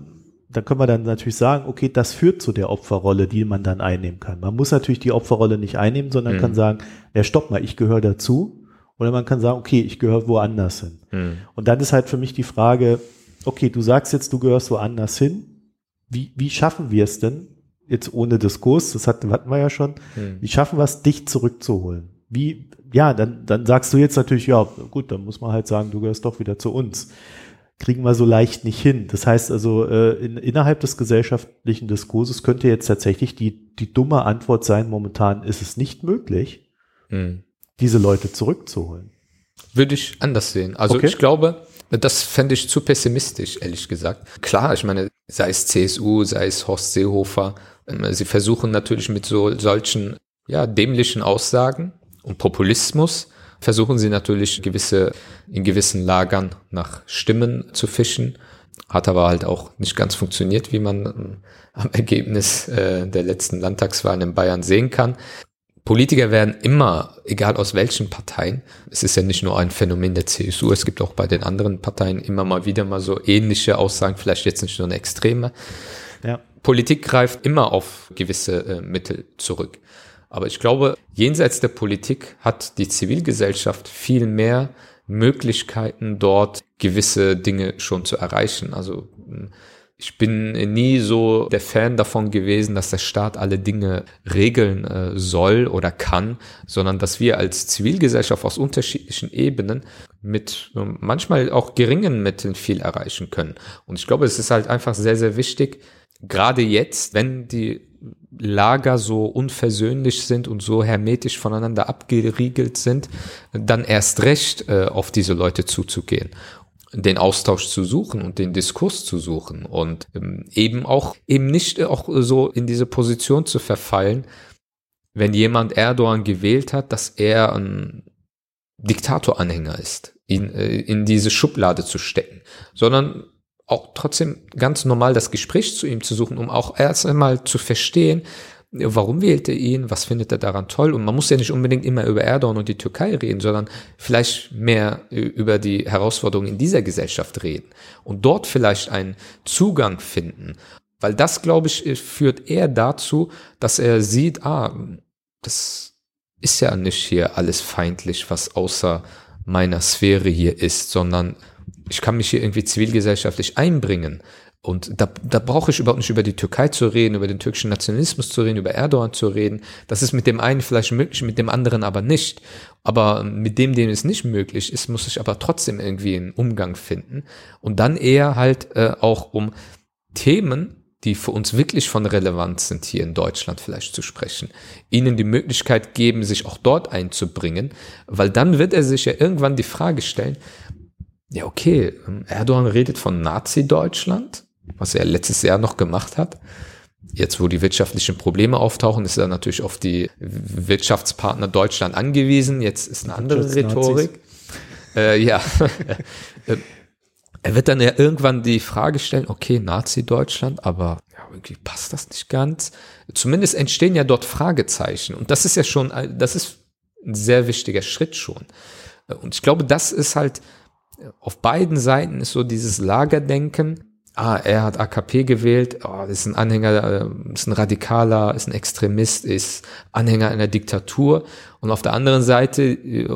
da können wir dann natürlich sagen, okay, das führt zu der Opferrolle, die man dann einnehmen kann. Man muss natürlich die Opferrolle nicht einnehmen, sondern mhm. kann sagen, ja, stopp mal, ich gehöre dazu oder man kann sagen, okay, ich gehöre woanders hin. Hm. Und dann ist halt für mich die Frage, okay, du sagst jetzt, du gehörst woanders hin. Wie, wie schaffen wir es denn, jetzt ohne Diskurs, das hatten, hatten wir ja schon, hm. wie schaffen wir es, dich zurückzuholen? Wie, ja, dann, dann sagst du jetzt natürlich, ja, gut, dann muss man halt sagen, du gehörst doch wieder zu uns. Kriegen wir so leicht nicht hin. Das heißt also, äh, in, innerhalb des gesellschaftlichen Diskurses könnte jetzt tatsächlich die, die dumme Antwort sein, momentan ist es nicht möglich. Hm diese Leute zurückzuholen. Würde ich anders sehen. Also okay. ich glaube, das fände ich zu pessimistisch, ehrlich gesagt. Klar, ich meine, sei es CSU, sei es Horst Seehofer, ähm, sie versuchen natürlich mit so solchen ja, dämlichen Aussagen und Populismus versuchen sie natürlich gewisse, in gewissen Lagern nach Stimmen zu fischen. Hat aber halt auch nicht ganz funktioniert, wie man ähm, am Ergebnis äh, der letzten Landtagswahlen in Bayern sehen kann Politiker werden immer, egal aus welchen Parteien, es ist ja nicht nur ein Phänomen der CSU, es gibt auch bei den anderen Parteien immer mal wieder mal so ähnliche Aussagen, vielleicht jetzt nicht nur eine extreme. Ja. Politik greift immer auf gewisse äh, Mittel zurück. Aber ich glaube, jenseits der Politik hat die Zivilgesellschaft viel mehr Möglichkeiten, dort gewisse Dinge schon zu erreichen. Also ich bin nie so der Fan davon gewesen, dass der Staat alle Dinge regeln äh, soll oder kann, sondern dass wir als Zivilgesellschaft aus unterschiedlichen Ebenen mit äh, manchmal auch geringen Mitteln viel erreichen können. Und ich glaube, es ist halt einfach sehr, sehr wichtig, gerade jetzt, wenn die Lager so unversöhnlich sind und so hermetisch voneinander abgeriegelt sind, dann erst recht äh, auf diese Leute zuzugehen den Austausch zu suchen und den Diskurs zu suchen und ähm, eben auch eben nicht auch so in diese Position zu verfallen, wenn jemand Erdogan gewählt hat, dass er ein Diktatoranhänger ist, ihn äh, in diese Schublade zu stecken, sondern auch trotzdem ganz normal das Gespräch zu ihm zu suchen, um auch erst einmal zu verstehen, warum wählt er ihn, was findet er daran toll. Und man muss ja nicht unbedingt immer über Erdogan und die Türkei reden, sondern vielleicht mehr über die Herausforderungen in dieser Gesellschaft reden und dort vielleicht einen Zugang finden. Weil das, glaube ich, führt eher dazu, dass er sieht, ah, das ist ja nicht hier alles feindlich, was außer meiner Sphäre hier ist, sondern ich kann mich hier irgendwie zivilgesellschaftlich einbringen. Und da, da brauche ich überhaupt nicht über die Türkei zu reden, über den türkischen Nationalismus zu reden, über Erdogan zu reden. Das ist mit dem einen vielleicht möglich, mit dem anderen aber nicht. Aber mit dem, dem es nicht möglich ist, muss ich aber trotzdem irgendwie einen Umgang finden. Und dann eher halt äh, auch um Themen, die für uns wirklich von Relevanz sind, hier in Deutschland vielleicht zu sprechen. Ihnen die Möglichkeit geben, sich auch dort einzubringen, weil dann wird er sich ja irgendwann die Frage stellen, ja, okay, Erdogan redet von Nazi-Deutschland, was er letztes Jahr noch gemacht hat. Jetzt, wo die wirtschaftlichen Probleme auftauchen, ist er natürlich auf die Wirtschaftspartner Deutschland angewiesen. Jetzt ist eine andere Rhetorik. Äh, ja. Äh, er wird dann ja irgendwann die Frage stellen, okay, Nazi-Deutschland, aber ja, irgendwie passt das nicht ganz. Zumindest entstehen ja dort Fragezeichen. Und das ist ja schon, das ist ein sehr wichtiger Schritt schon. Und ich glaube, das ist halt, auf beiden Seiten ist so dieses Lagerdenken, ah, er hat AKP gewählt, oh, ist ein Anhänger, äh, ist ein Radikaler, ist ein Extremist, ist Anhänger einer Diktatur. Und auf der anderen Seite, äh,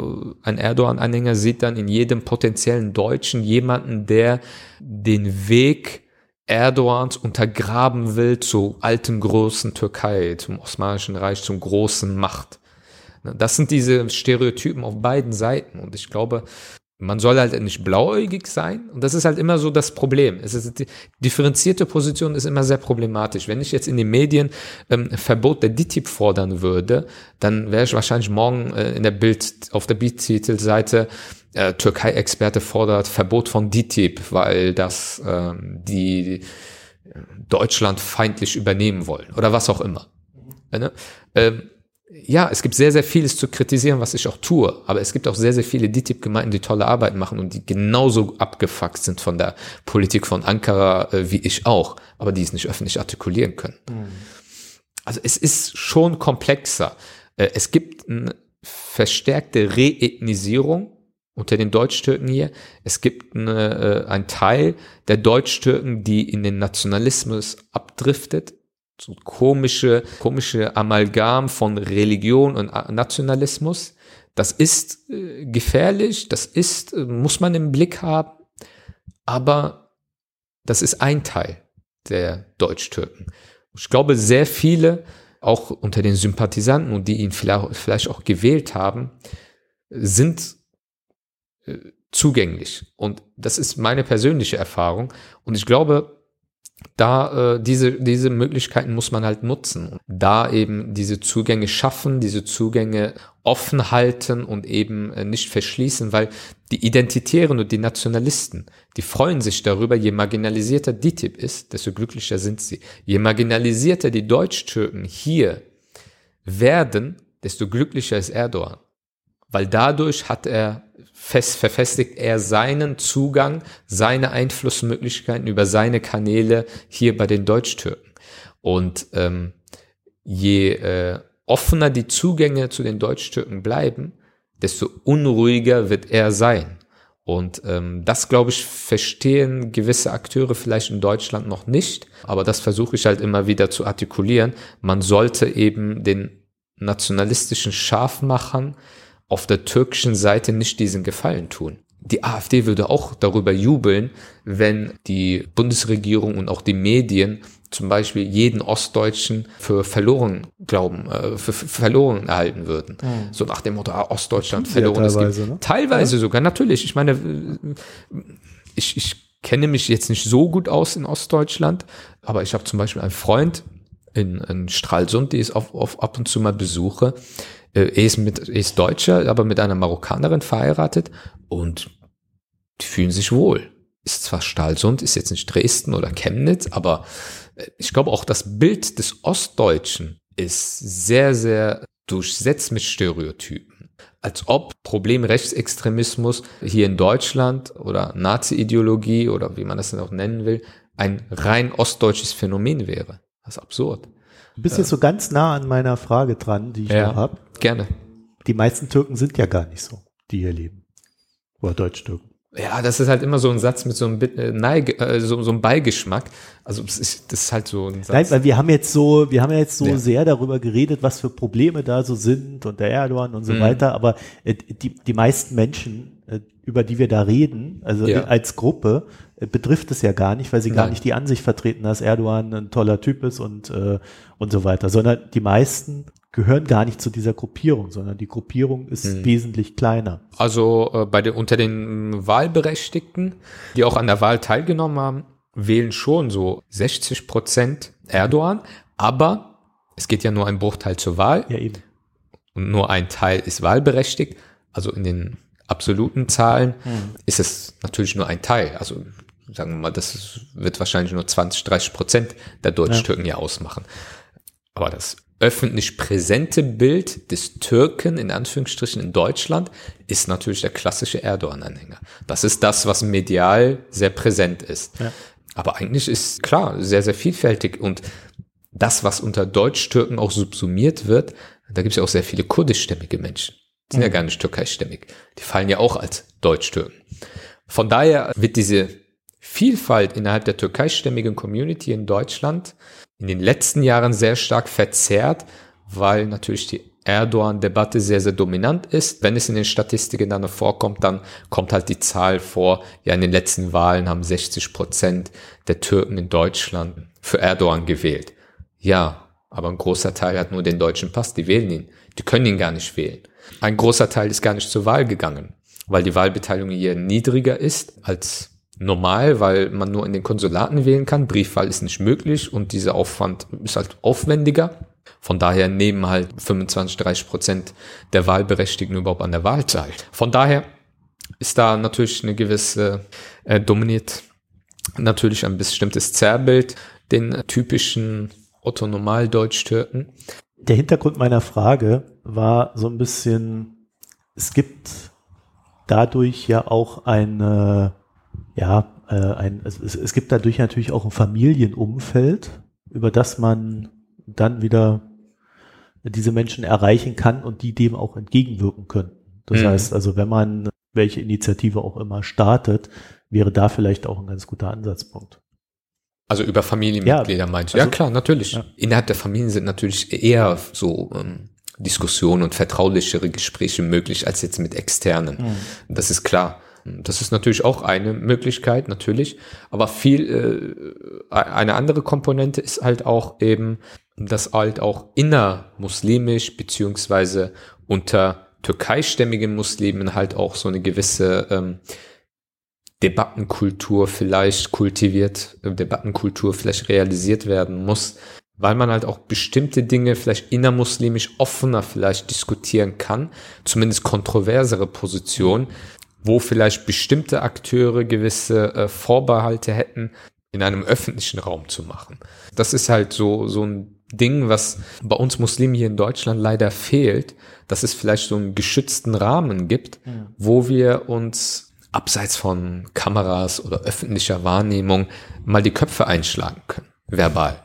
ein Erdogan-Anhänger sieht dann in jedem potenziellen Deutschen jemanden, der den Weg Erdogans untergraben will zur alten großen Türkei, zum Osmanischen Reich, zum großen Macht. Das sind diese Stereotypen auf beiden Seiten. Und ich glaube, man soll halt nicht blauäugig sein. Und das ist halt immer so das Problem. Es ist, die differenzierte Position ist immer sehr problematisch. Wenn ich jetzt in den Medien ähm, Verbot der DTIP fordern würde, dann wäre ich wahrscheinlich morgen äh, in der Bild, auf der Bildtitelseite äh, Türkei-Experte fordert Verbot von DTIP, weil das ähm, die Deutschland feindlich übernehmen wollen oder was auch immer. Mhm. Ähm, ja, es gibt sehr, sehr vieles zu kritisieren, was ich auch tue, aber es gibt auch sehr, sehr viele DTIP-Gemeinden, die tolle Arbeit machen und die genauso abgefuckt sind von der Politik von Ankara äh, wie ich auch, aber die es nicht öffentlich artikulieren können. Mhm. Also es ist schon komplexer. Äh, es gibt eine verstärkte Reethnisierung unter den Deutsch-Türken hier. Es gibt eine, äh, ein Teil der Deutsch-Türken, die in den Nationalismus abdriftet so komische, komische Amalgam von Religion und Nationalismus. Das ist äh, gefährlich, das ist, äh, muss man im Blick haben, aber das ist ein Teil der Deutsch-Türken. Ich glaube, sehr viele, auch unter den Sympathisanten und die ihn vielleicht, auch gewählt haben, sind äh, zugänglich. Und das ist meine persönliche Erfahrung. Und ich glaube, da äh, diese, diese Möglichkeiten muss man halt nutzen. Da eben diese Zugänge schaffen, diese Zugänge offen halten und eben äh, nicht verschließen, weil die Identitären und die Nationalisten, die freuen sich darüber, je marginalisierter DITIB ist, desto glücklicher sind sie. Je marginalisierter die Deutsch-Türken hier werden, desto glücklicher ist Erdogan. Weil dadurch hat er fest, verfestigt er seinen Zugang, seine Einflussmöglichkeiten über seine Kanäle hier bei den Deutsch-Türken. Und ähm, je äh, offener die Zugänge zu den Deutsch-Türken bleiben, desto unruhiger wird er sein. Und ähm, das, glaube ich, verstehen gewisse Akteure vielleicht in Deutschland noch nicht, aber das versuche ich halt immer wieder zu artikulieren. Man sollte eben den nationalistischen Scharfmachern auf der türkischen Seite nicht diesen Gefallen tun. Die AfD würde auch darüber jubeln, wenn die Bundesregierung und auch die Medien zum Beispiel jeden Ostdeutschen für verloren glauben, äh, für, verloren erhalten würden. Mhm. So nach dem Motto, ah, Ostdeutschland verloren. Ja, teilweise, ne? teilweise ja. sogar, natürlich. Ich meine, ich, ich kenne mich jetzt nicht so gut aus in Ostdeutschland, aber ich habe zum Beispiel einen Freund in, in Stralsund, die ich auf, auf, ab und zu mal besuche. Äh, er ist mit, er ist Deutscher, aber mit einer Marokkanerin verheiratet und die fühlen sich wohl. Ist zwar Stralsund, ist jetzt nicht Dresden oder Chemnitz, aber ich glaube auch das Bild des Ostdeutschen ist sehr, sehr durchsetzt mit Stereotypen. Als ob Problem-Rechtsextremismus hier in Deutschland oder Nazi-Ideologie oder wie man das auch nennen will, ein rein ostdeutsches Phänomen wäre. Das ist absurd. Du bist jetzt so ganz nah an meiner Frage dran, die ich ja, habe. Gerne. Die meisten Türken sind ja gar nicht so, die hier leben. Oder Deutsch-Türken. Ja, das ist halt immer so ein Satz mit so einem, äh, Neige, äh, so, so einem Beigeschmack. Also das ist, das ist halt so ein Satz. Nein, weil wir haben jetzt so, wir haben ja jetzt so ja. sehr darüber geredet, was für Probleme da so sind und der Erdogan und so mhm. weiter. Aber äh, die, die meisten Menschen, äh, über die wir da reden, also ja. als Gruppe, betrifft es ja gar nicht, weil sie Nein. gar nicht die Ansicht vertreten, dass Erdogan ein toller Typ ist und äh, und so weiter, sondern die meisten gehören gar nicht zu dieser Gruppierung, sondern die Gruppierung ist hm. wesentlich kleiner. Also äh, bei den, unter den Wahlberechtigten, die auch an der Wahl teilgenommen haben, wählen schon so 60 Prozent Erdogan, aber es geht ja nur ein Bruchteil zur Wahl. Ja, eben. Und nur ein Teil ist wahlberechtigt. Also in den absoluten Zahlen hm. ist es natürlich nur ein Teil. Also sagen wir mal, das wird wahrscheinlich nur 20, 30 Prozent der Deutsch-Türken ja. ja ausmachen. Aber das öffentlich präsente Bild des Türken in Anführungsstrichen in Deutschland ist natürlich der klassische Erdogan-Anhänger. Das ist das, was medial sehr präsent ist. Ja. Aber eigentlich ist klar sehr, sehr vielfältig und das, was unter Deutsch-Türken auch subsumiert wird, da gibt es ja auch sehr viele kurdischstämmige Menschen. Die sind mhm. ja gar nicht türkeistämmig. Die fallen ja auch als Deutsch-Türken. Von daher wird diese Vielfalt innerhalb der türkeistämmigen Community in Deutschland in den letzten Jahren sehr stark verzerrt, weil natürlich die Erdogan-Debatte sehr, sehr dominant ist. Wenn es in den Statistiken dann noch vorkommt, dann kommt halt die Zahl vor, ja, in den letzten Wahlen haben 60 Prozent der Türken in Deutschland für Erdogan gewählt. Ja, aber ein großer Teil hat nur den deutschen Pass, die wählen ihn. Die können ihn gar nicht wählen. Ein großer Teil ist gar nicht zur Wahl gegangen, weil die Wahlbeteiligung hier niedriger ist als normal, weil man nur in den Konsulaten wählen kann. Briefwahl ist nicht möglich und dieser Aufwand ist halt aufwendiger. Von daher nehmen halt 25, 30 Prozent der Wahlberechtigten überhaupt an der Wahl teil. Von daher ist da natürlich eine gewisse, äh, dominiert natürlich ein bestimmtes Zerrbild, den typischen Otto-Normal-Deutsch-Türken. Der Hintergrund meiner Frage war so ein bisschen, es gibt dadurch ja auch eine ja, äh, ein, es, es gibt dadurch natürlich auch ein Familienumfeld, über das man dann wieder diese Menschen erreichen kann und die dem auch entgegenwirken können. Das mhm. heißt also, wenn man welche Initiative auch immer startet, wäre da vielleicht auch ein ganz guter Ansatzpunkt. Also über Familienmitglieder ja, meinst du? Also, ja klar, natürlich. Ja. Innerhalb der Familien sind natürlich eher so ähm, Diskussionen und vertraulichere Gespräche möglich als jetzt mit externen. Mhm. Das ist klar. Das ist natürlich auch eine Möglichkeit, natürlich. Aber viel, äh, eine andere Komponente ist halt auch eben, dass halt auch innermuslimisch beziehungsweise unter türkeistämmigen Muslimen halt auch so eine gewisse ähm, Debattenkultur vielleicht kultiviert, äh, Debattenkultur vielleicht realisiert werden muss, weil man halt auch bestimmte Dinge vielleicht innermuslimisch offener vielleicht diskutieren kann, zumindest kontroversere Positionen, wo vielleicht bestimmte Akteure gewisse äh, Vorbehalte hätten, in einem öffentlichen Raum zu machen. Das ist halt so, so ein Ding, was bei uns Muslimen hier in Deutschland leider fehlt, dass es vielleicht so einen geschützten Rahmen gibt, ja. wo wir uns abseits von Kameras oder öffentlicher Wahrnehmung mal die Köpfe einschlagen können, verbal.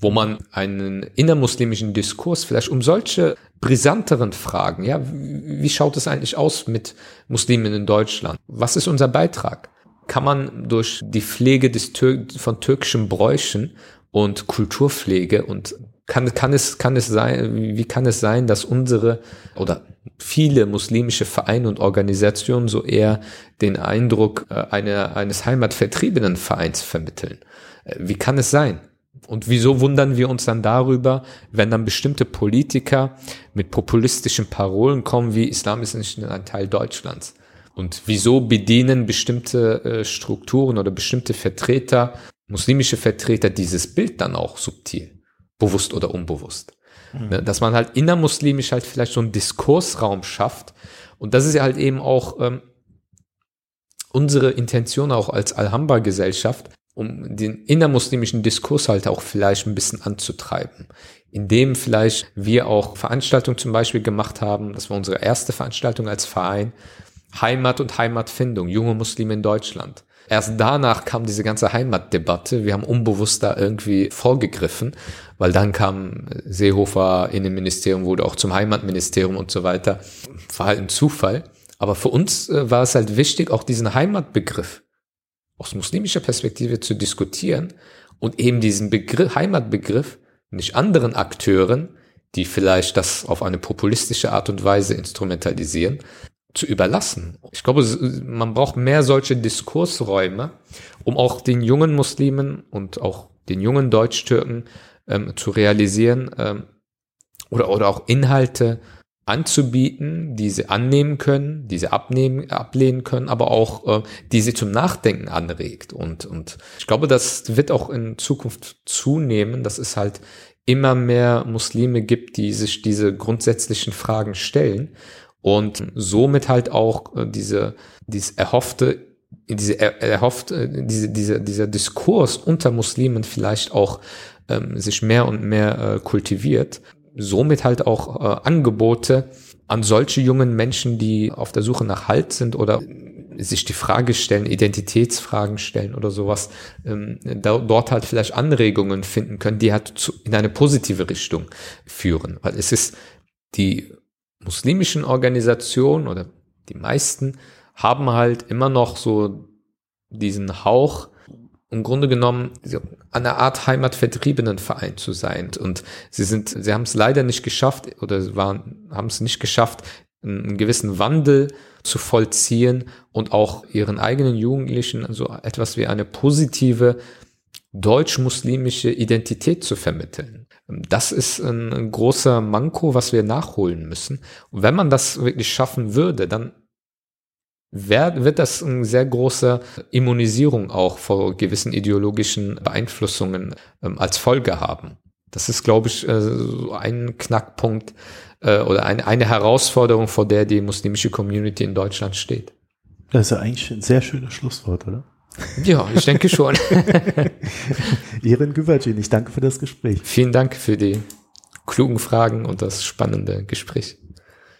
Wo man einen innermuslimischen Diskurs vielleicht um solche brisanteren Fragen, ja, wie schaut es eigentlich aus mit Muslimen in Deutschland? Was ist unser Beitrag? Kann man durch die Pflege des Tür von türkischen Bräuchen und Kulturpflege und kann, kann es, kann es sein, wie kann es sein, dass unsere oder viele muslimische Vereine und Organisationen so eher den Eindruck äh, eine, eines heimatvertriebenen Vereins vermitteln? Äh, wie kann es sein? Und wieso wundern wir uns dann darüber, wenn dann bestimmte Politiker mit populistischen Parolen kommen, wie Islam ist nicht ein Teil Deutschlands? Und wieso bedienen bestimmte äh, Strukturen oder bestimmte Vertreter, muslimische Vertreter, dieses Bild dann auch subtil, bewusst oder unbewusst? Mhm. Ne, dass man halt innermuslimisch halt vielleicht so einen Diskursraum schafft. Und das ist ja halt eben auch ähm, unsere Intention auch als Alhambra-Gesellschaft, um den innermuslimischen Diskurs halt auch vielleicht ein bisschen anzutreiben. Indem vielleicht wir auch Veranstaltungen zum Beispiel gemacht haben, das war unsere erste Veranstaltung als Verein, Heimat und Heimatfindung, junge Muslime in Deutschland. Erst danach kam diese ganze Heimatdebatte. Wir haben unbewusst da irgendwie vorgegriffen, weil dann kam Seehofer Innenministerium, wurde auch zum Heimatministerium und so weiter. War halt ein Zufall. Aber für uns äh, war es halt wichtig, auch diesen Heimatbegriff aus muslimischer Perspektive zu diskutieren und eben diesen Begriff, Heimatbegriff nicht anderen Akteuren, die vielleicht das auf eine populistische Art und Weise instrumentalisieren, zu überlassen. Ich glaube, man braucht mehr solche Diskursräume, um auch den jungen Muslimen und auch den jungen Deutsch-Türken ähm, zu realisieren ähm, oder, oder auch Inhalte anzubieten, die sie annehmen können, die sie abnehmen, ablehnen können, aber auch äh, die sie zum Nachdenken anregt. Und, und ich glaube, das wird auch in Zukunft zunehmen, dass es halt immer mehr Muslime gibt, die sich diese grundsätzlichen Fragen stellen und somit halt auch äh, diese, dieses erhoffte diese er, erhofft, äh, diese, diese, dieser Diskurs unter Muslimen vielleicht auch ähm, sich mehr und mehr äh, kultiviert somit halt auch äh, Angebote an solche jungen Menschen, die auf der Suche nach Halt sind oder sich die Frage stellen, Identitätsfragen stellen oder sowas, ähm, da, dort halt vielleicht Anregungen finden können, die halt zu, in eine positive Richtung führen. Weil es ist die muslimischen Organisationen oder die meisten haben halt immer noch so diesen Hauch im Grunde genommen eine Art heimatvertriebenen Verein zu sein. Und sie sind, sie haben es leider nicht geschafft oder waren, haben es nicht geschafft, einen gewissen Wandel zu vollziehen und auch ihren eigenen Jugendlichen so etwas wie eine positive deutsch-muslimische Identität zu vermitteln. Das ist ein großer Manko, was wir nachholen müssen. Und wenn man das wirklich schaffen würde, dann wird das eine sehr große Immunisierung auch vor gewissen ideologischen Beeinflussungen ähm, als Folge haben. Das ist, glaube ich, äh, ein Knackpunkt äh, oder eine, eine Herausforderung, vor der die muslimische Community in Deutschland steht. Das ist ja eigentlich ein sehr schönes Schlusswort, oder? Ja, ich denke schon. Ihren Güvercin, ich danke für das Gespräch. Vielen Dank für die klugen Fragen und das spannende Gespräch.